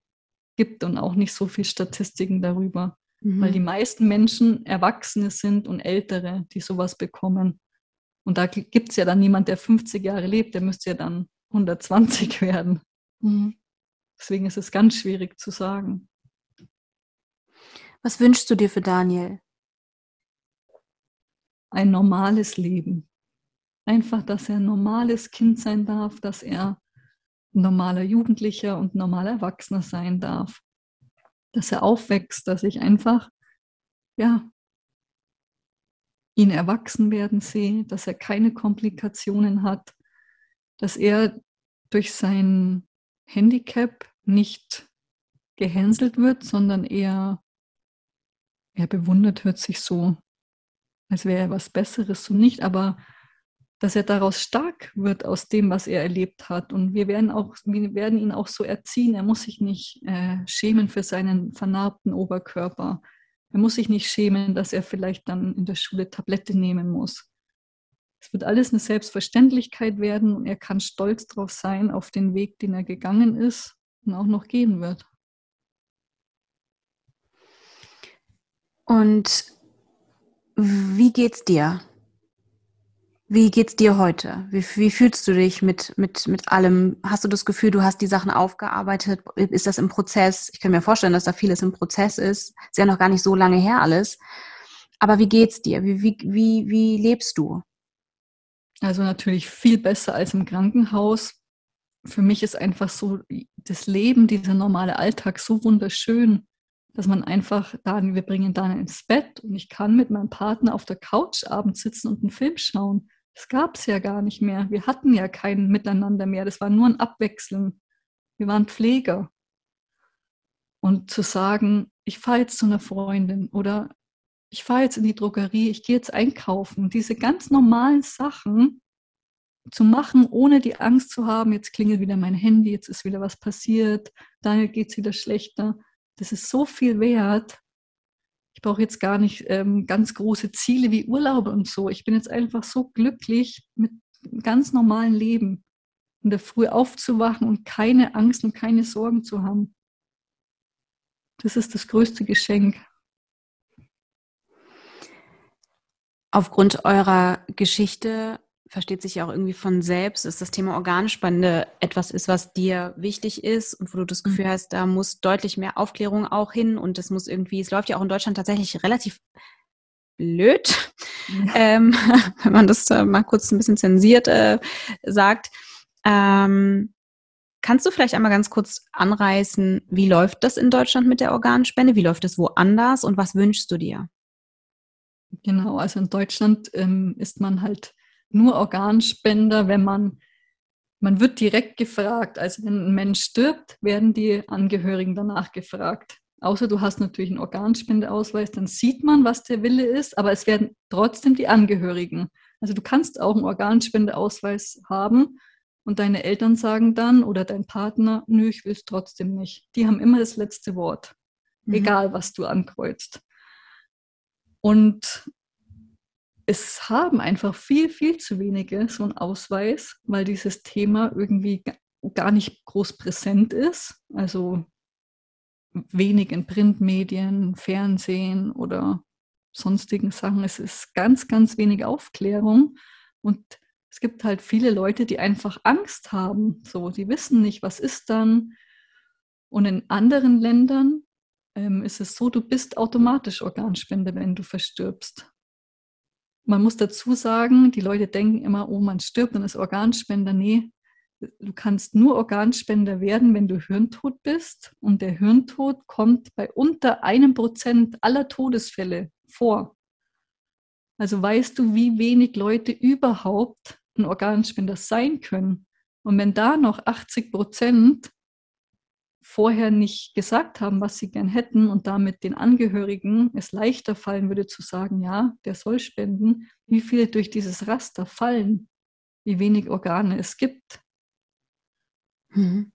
gibt und auch nicht so viel Statistiken darüber. Weil die mhm. meisten Menschen Erwachsene sind und Ältere, die sowas bekommen. Und da gibt es ja dann niemand, der 50 Jahre lebt, der müsste ja dann 120 werden. Mhm. Deswegen ist es ganz schwierig zu sagen. Was wünschst du dir für Daniel? Ein normales Leben. Einfach, dass er ein normales Kind sein darf, dass er ein normaler Jugendlicher und normaler Erwachsener sein darf. Dass er aufwächst, dass ich einfach, ja, ihn erwachsen werden sehe, dass er keine Komplikationen hat, dass er durch sein Handicap nicht gehänselt wird, sondern eher, er bewundert, hört sich so, als wäre er was Besseres und nicht, aber dass er daraus stark wird aus dem, was er erlebt hat. Und wir werden, auch, wir werden ihn auch so erziehen. Er muss sich nicht äh, schämen für seinen vernarbten Oberkörper. Er muss sich nicht schämen, dass er vielleicht dann in der Schule Tablette nehmen muss. Es wird alles eine Selbstverständlichkeit werden und er kann stolz darauf sein, auf den Weg, den er gegangen ist und auch noch gehen wird. Und wie geht's dir? Wie geht's dir heute? Wie, wie, fühlst du dich mit, mit, mit allem? Hast du das Gefühl, du hast die Sachen aufgearbeitet? Ist das im Prozess? Ich kann mir vorstellen, dass da vieles im Prozess ist. Ist ja noch gar nicht so lange her alles. Aber wie geht's dir? Wie, wie, wie, wie lebst du? Also natürlich viel besser als im Krankenhaus. Für mich ist einfach so das Leben, dieser normale Alltag so wunderschön, dass man einfach da, wir bringen dann ins Bett und ich kann mit meinem Partner auf der Couch abends sitzen und einen Film schauen. Das gab es ja gar nicht mehr. Wir hatten ja kein Miteinander mehr. Das war nur ein Abwechseln. Wir waren Pfleger. Und zu sagen, ich fahre jetzt zu einer Freundin oder ich fahre jetzt in die Drogerie, ich gehe jetzt einkaufen, diese ganz normalen Sachen zu machen, ohne die Angst zu haben, jetzt klingelt wieder mein Handy, jetzt ist wieder was passiert, Daniel geht es wieder schlechter. Das ist so viel wert, ich brauche jetzt gar nicht ähm, ganz große Ziele wie Urlaube und so. Ich bin jetzt einfach so glücklich mit ganz normalen Leben. In der Früh aufzuwachen und keine Angst und keine Sorgen zu haben. Das ist das größte Geschenk. Aufgrund eurer Geschichte versteht sich ja auch irgendwie von selbst, dass das Thema Organspende etwas ist, was dir wichtig ist und wo du das Gefühl mhm. hast, da muss deutlich mehr Aufklärung auch hin und das muss irgendwie, es läuft ja auch in Deutschland tatsächlich relativ blöd, ja. ähm, wenn man das mal kurz ein bisschen zensiert äh, sagt. Ähm, kannst du vielleicht einmal ganz kurz anreißen, wie läuft das in Deutschland mit der Organspende? Wie läuft es woanders und was wünschst du dir? Genau, also in Deutschland ähm, ist man halt nur Organspender, wenn man, man wird direkt gefragt. Also wenn ein Mensch stirbt, werden die Angehörigen danach gefragt. Außer du hast natürlich einen Organspendeausweis, dann sieht man, was der Wille ist, aber es werden trotzdem die Angehörigen. Also du kannst auch einen Organspendeausweis haben und deine Eltern sagen dann oder dein Partner, nö, ich will es trotzdem nicht. Die haben immer das letzte Wort, mhm. egal was du ankreuzt. Und es haben einfach viel, viel zu wenige so einen Ausweis, weil dieses Thema irgendwie gar nicht groß präsent ist. Also wenig in Printmedien, Fernsehen oder sonstigen Sachen. Es ist ganz, ganz wenig Aufklärung und es gibt halt viele Leute, die einfach Angst haben. So, die wissen nicht, was ist dann. Und in anderen Ländern ähm, ist es so, du bist automatisch Organspender, wenn du verstirbst. Man muss dazu sagen, die Leute denken immer, oh, man stirbt und ist Organspender. Nee, du kannst nur Organspender werden, wenn du hirntot bist. Und der Hirntod kommt bei unter einem Prozent aller Todesfälle vor. Also weißt du, wie wenig Leute überhaupt ein Organspender sein können. Und wenn da noch 80 Prozent vorher nicht gesagt haben, was sie gern hätten und damit den Angehörigen es leichter fallen würde zu sagen, ja, der soll spenden, wie viele durch dieses Raster fallen, wie wenig Organe es gibt. Mhm.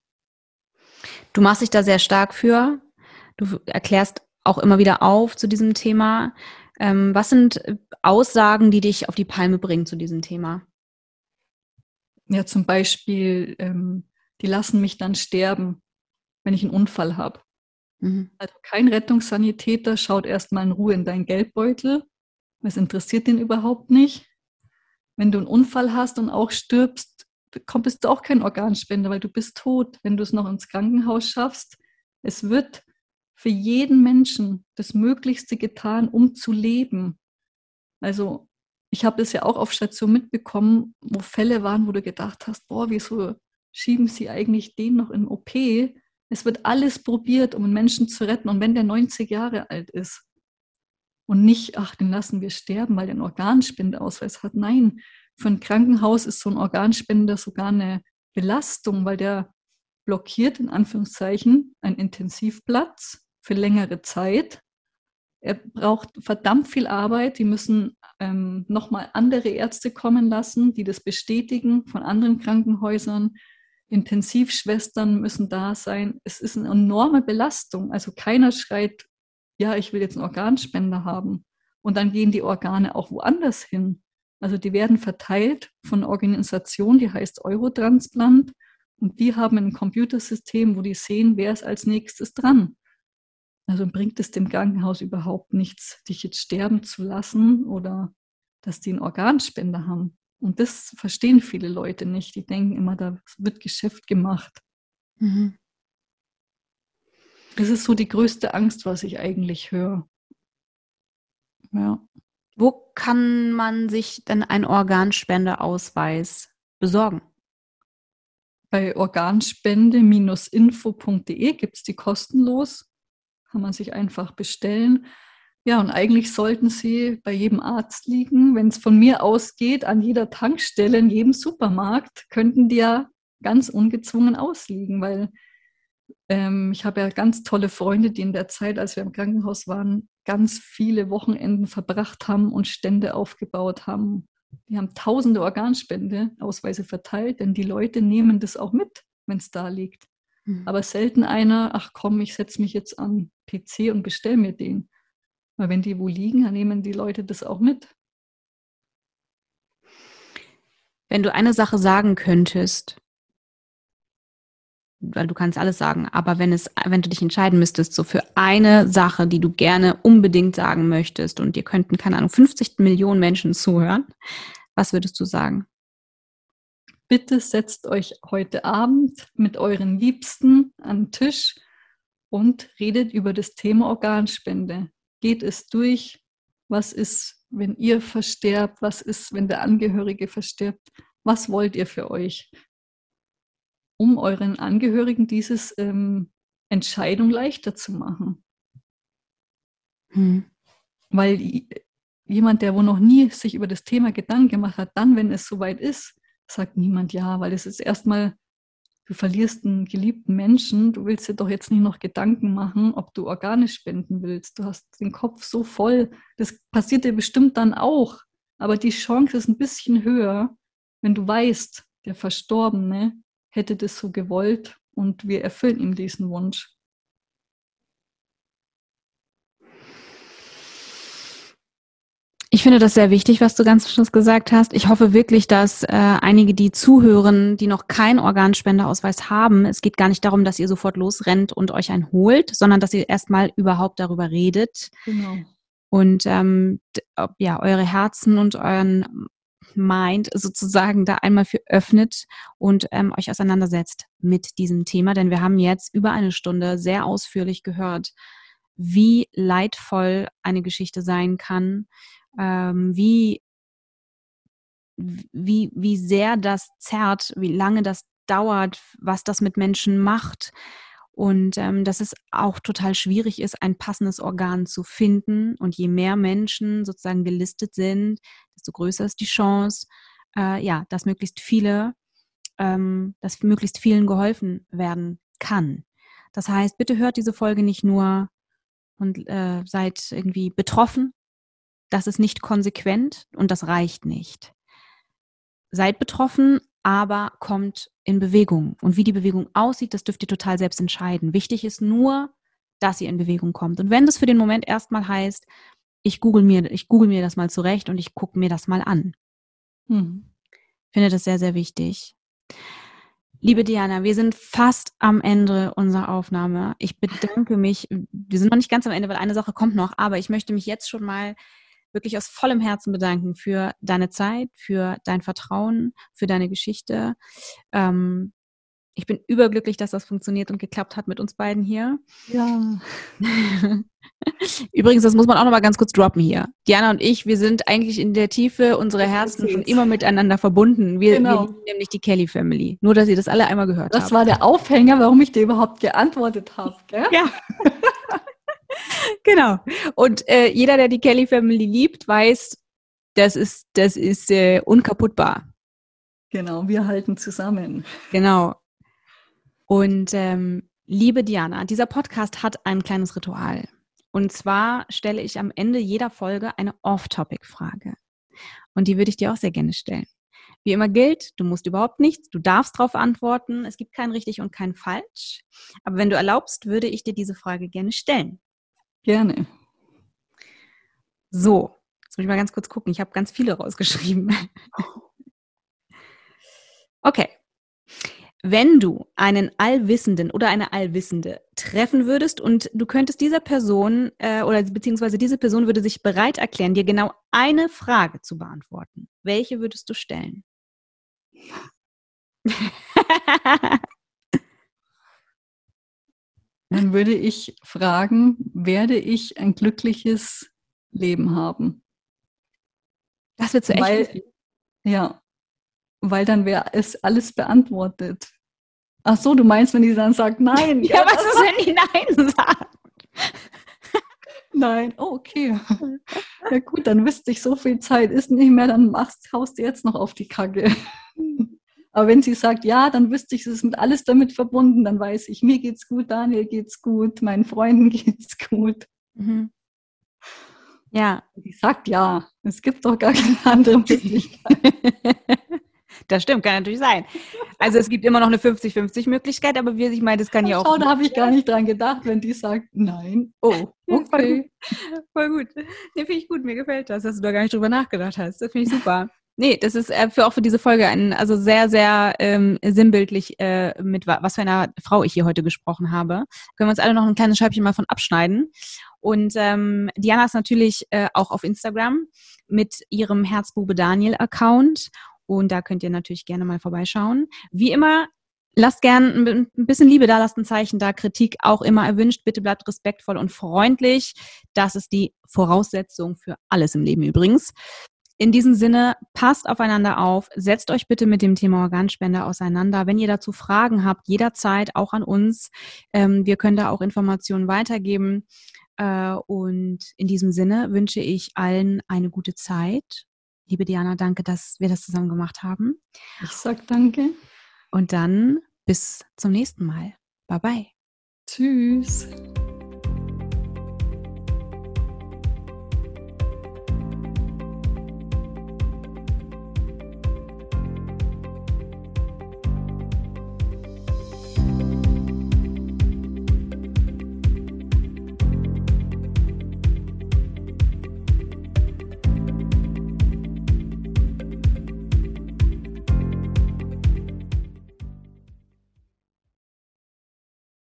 Du machst dich da sehr stark für. Du erklärst auch immer wieder auf zu diesem Thema. Ähm, was sind Aussagen, die dich auf die Palme bringen zu diesem Thema? Ja, zum Beispiel, ähm, die lassen mich dann sterben, wenn ich einen Unfall habe. Mhm. Also kein Rettungssanitäter schaut erstmal in Ruhe in deinen Geldbeutel. Es interessiert den überhaupt nicht. Wenn du einen Unfall hast und auch stirbst, bist du auch kein Organspender, weil du bist tot, wenn du es noch ins Krankenhaus schaffst. Es wird für jeden Menschen das Möglichste getan, um zu leben. Also ich habe das ja auch auf Station mitbekommen, wo Fälle waren, wo du gedacht hast, boah, wieso schieben sie eigentlich den noch in OP? Es wird alles probiert, um einen Menschen zu retten. Und wenn der 90 Jahre alt ist und nicht, ach, den lassen wir sterben, weil der einen Organspendeausweis hat. Nein, für ein Krankenhaus ist so ein Organspender sogar eine Belastung, weil der blockiert in Anführungszeichen einen Intensivplatz für längere Zeit. Er braucht verdammt viel Arbeit. Die müssen ähm, nochmal andere Ärzte kommen lassen, die das bestätigen von anderen Krankenhäusern. Intensivschwestern müssen da sein. Es ist eine enorme Belastung. Also keiner schreit, ja, ich will jetzt einen Organspender haben. Und dann gehen die Organe auch woanders hin. Also die werden verteilt von einer Organisation, die heißt Eurotransplant. Und die haben ein Computersystem, wo die sehen, wer ist als nächstes dran. Also bringt es dem Krankenhaus überhaupt nichts, dich jetzt sterben zu lassen oder dass die einen Organspender haben. Und das verstehen viele Leute nicht. Die denken immer, da wird Geschäft gemacht. Mhm. Das ist so die größte Angst, was ich eigentlich höre. Ja. Wo kann man sich denn einen Organspendeausweis besorgen? Bei organspende-info.de gibt es die kostenlos. Kann man sich einfach bestellen. Ja, und eigentlich sollten sie bei jedem Arzt liegen. Wenn es von mir ausgeht, an jeder Tankstelle, in jedem Supermarkt, könnten die ja ganz ungezwungen ausliegen, weil ähm, ich habe ja ganz tolle Freunde, die in der Zeit, als wir im Krankenhaus waren, ganz viele Wochenenden verbracht haben und Stände aufgebaut haben. Die haben tausende Organspendeausweise verteilt, denn die Leute nehmen das auch mit, wenn es da liegt. Mhm. Aber selten einer, ach komm, ich setze mich jetzt an PC und bestelle mir den. Weil wenn die wo liegen, dann nehmen die Leute das auch mit. Wenn du eine Sache sagen könntest, weil du kannst alles sagen, aber wenn es, wenn du dich entscheiden müsstest, so für eine Sache, die du gerne unbedingt sagen möchtest und dir könnten, keine Ahnung, 50 Millionen Menschen zuhören, was würdest du sagen? Bitte setzt euch heute Abend mit euren Liebsten an den Tisch und redet über das Thema Organspende. Geht es durch? Was ist, wenn ihr versterbt? Was ist, wenn der Angehörige verstirbt? Was wollt ihr für euch? um euren Angehörigen diese ähm, Entscheidung leichter zu machen. Hm. Weil jemand, der wo noch nie sich über das Thema Gedanken gemacht hat, dann, wenn es soweit ist, sagt niemand ja, weil es ist erstmal, du verlierst einen geliebten Menschen, du willst dir doch jetzt nicht noch Gedanken machen, ob du Organe spenden willst. Du hast den Kopf so voll. Das passiert dir bestimmt dann auch, aber die Chance ist ein bisschen höher, wenn du weißt, der Verstorbene hätte das so gewollt und wir erfüllen ihm diesen Wunsch. Ich finde das sehr wichtig, was du ganz zum Schluss gesagt hast. Ich hoffe wirklich, dass äh, einige, die zuhören, die noch keinen Organspendeausweis haben, es geht gar nicht darum, dass ihr sofort losrennt und euch einen holt, sondern dass ihr erstmal überhaupt darüber redet. Genau. Und ähm, ja, eure Herzen und euren Mind sozusagen da einmal für öffnet und ähm, euch auseinandersetzt mit diesem Thema. Denn wir haben jetzt über eine Stunde sehr ausführlich gehört, wie leidvoll eine Geschichte sein kann, ähm, wie, wie, wie sehr das zerrt, wie lange das dauert, was das mit Menschen macht und ähm, dass es auch total schwierig ist, ein passendes Organ zu finden. Und je mehr Menschen sozusagen gelistet sind, desto größer ist die Chance, äh, ja, dass möglichst viele, ähm, dass möglichst vielen geholfen werden kann. Das heißt, bitte hört diese Folge nicht nur und äh, seid irgendwie betroffen. Das ist nicht konsequent und das reicht nicht. Seid betroffen, aber kommt in Bewegung. Und wie die Bewegung aussieht, das dürft ihr total selbst entscheiden. Wichtig ist nur, dass ihr in Bewegung kommt. Und wenn das für den Moment erstmal heißt, ich google mir, ich google mir das mal zurecht und ich gucke mir das mal an. Hm. Finde das sehr, sehr wichtig. Liebe Diana, wir sind fast am Ende unserer Aufnahme. Ich bedanke mich. Wir sind noch nicht ganz am Ende, weil eine Sache kommt noch, aber ich möchte mich jetzt schon mal wirklich aus vollem Herzen bedanken für deine Zeit, für dein Vertrauen, für deine Geschichte. Ähm, ich bin überglücklich, dass das funktioniert und geklappt hat mit uns beiden hier. Ja. Übrigens, das muss man auch noch mal ganz kurz droppen hier. Diana und ich, wir sind eigentlich in der Tiefe unserer Herzen schon immer miteinander verbunden. Wir, genau. wir lieben nämlich die Kelly Family. Nur, dass ihr das alle einmal gehört das habt. Das war der Aufhänger, warum ich dir überhaupt geantwortet habe. Ja. genau. Und äh, jeder, der die Kelly Family liebt, weiß, das ist, das ist äh, unkaputtbar. Genau, wir halten zusammen. Genau. Und ähm, liebe Diana, dieser Podcast hat ein kleines Ritual. Und zwar stelle ich am Ende jeder Folge eine Off-Topic-Frage. Und die würde ich dir auch sehr gerne stellen. Wie immer gilt, du musst überhaupt nichts, du darfst darauf antworten. Es gibt kein richtig und kein falsch. Aber wenn du erlaubst, würde ich dir diese Frage gerne stellen. Gerne. So, jetzt muss ich mal ganz kurz gucken. Ich habe ganz viele rausgeschrieben. Okay. Wenn du einen Allwissenden oder eine Allwissende treffen würdest und du könntest dieser Person äh, oder beziehungsweise diese Person würde sich bereit erklären, dir genau eine Frage zu beantworten, welche würdest du stellen? Dann würde ich fragen, werde ich ein glückliches Leben haben? Das wird so echt. Weil, ja, weil dann wäre es alles beantwortet. Ach so, du meinst, wenn die dann sagt nein? Ja, ja was ist, wenn die nein sagt? Nein, oh, okay. Ja gut, dann wüsste ich, so viel Zeit ist nicht mehr, dann machst, haust du jetzt noch auf die Kacke. Aber wenn sie sagt, ja, dann wüsste ich, es ist mit alles damit verbunden, dann weiß ich, mir geht's gut, Daniel geht's gut, meinen Freunden geht's gut. Mhm. Ja. Die sagt ja, es gibt doch gar keine andere Möglichkeit. Das stimmt, kann natürlich sein. Also es gibt immer noch eine 50-50 Möglichkeit, aber wie ich meine, das kann ja auch. Schau, da habe ich gar nicht dran gedacht, wenn die sagt, nein. Oh, okay. Voll gut. Nee, finde ich gut, mir gefällt das, dass du da gar nicht drüber nachgedacht hast. Das finde ich super. Nee, das ist äh, für auch für diese Folge ein, also sehr, sehr ähm, sinnbildlich, äh, mit was für einer Frau ich hier heute gesprochen habe. Können wir uns alle noch ein kleines Scheibchen mal von abschneiden. Und ähm, Diana ist natürlich äh, auch auf Instagram mit ihrem Herzbube Daniel Account. Und da könnt ihr natürlich gerne mal vorbeischauen. Wie immer, lasst gern ein bisschen Liebe da, lasst ein Zeichen da, Kritik auch immer erwünscht. Bitte bleibt respektvoll und freundlich. Das ist die Voraussetzung für alles im Leben übrigens. In diesem Sinne, passt aufeinander auf, setzt euch bitte mit dem Thema Organspende auseinander. Wenn ihr dazu Fragen habt, jederzeit auch an uns. Ähm, wir können da auch Informationen weitergeben. Äh, und in diesem Sinne wünsche ich allen eine gute Zeit. Liebe Diana, danke, dass wir das zusammen gemacht haben. Ich sag danke. Und dann bis zum nächsten Mal. Bye bye. Tschüss.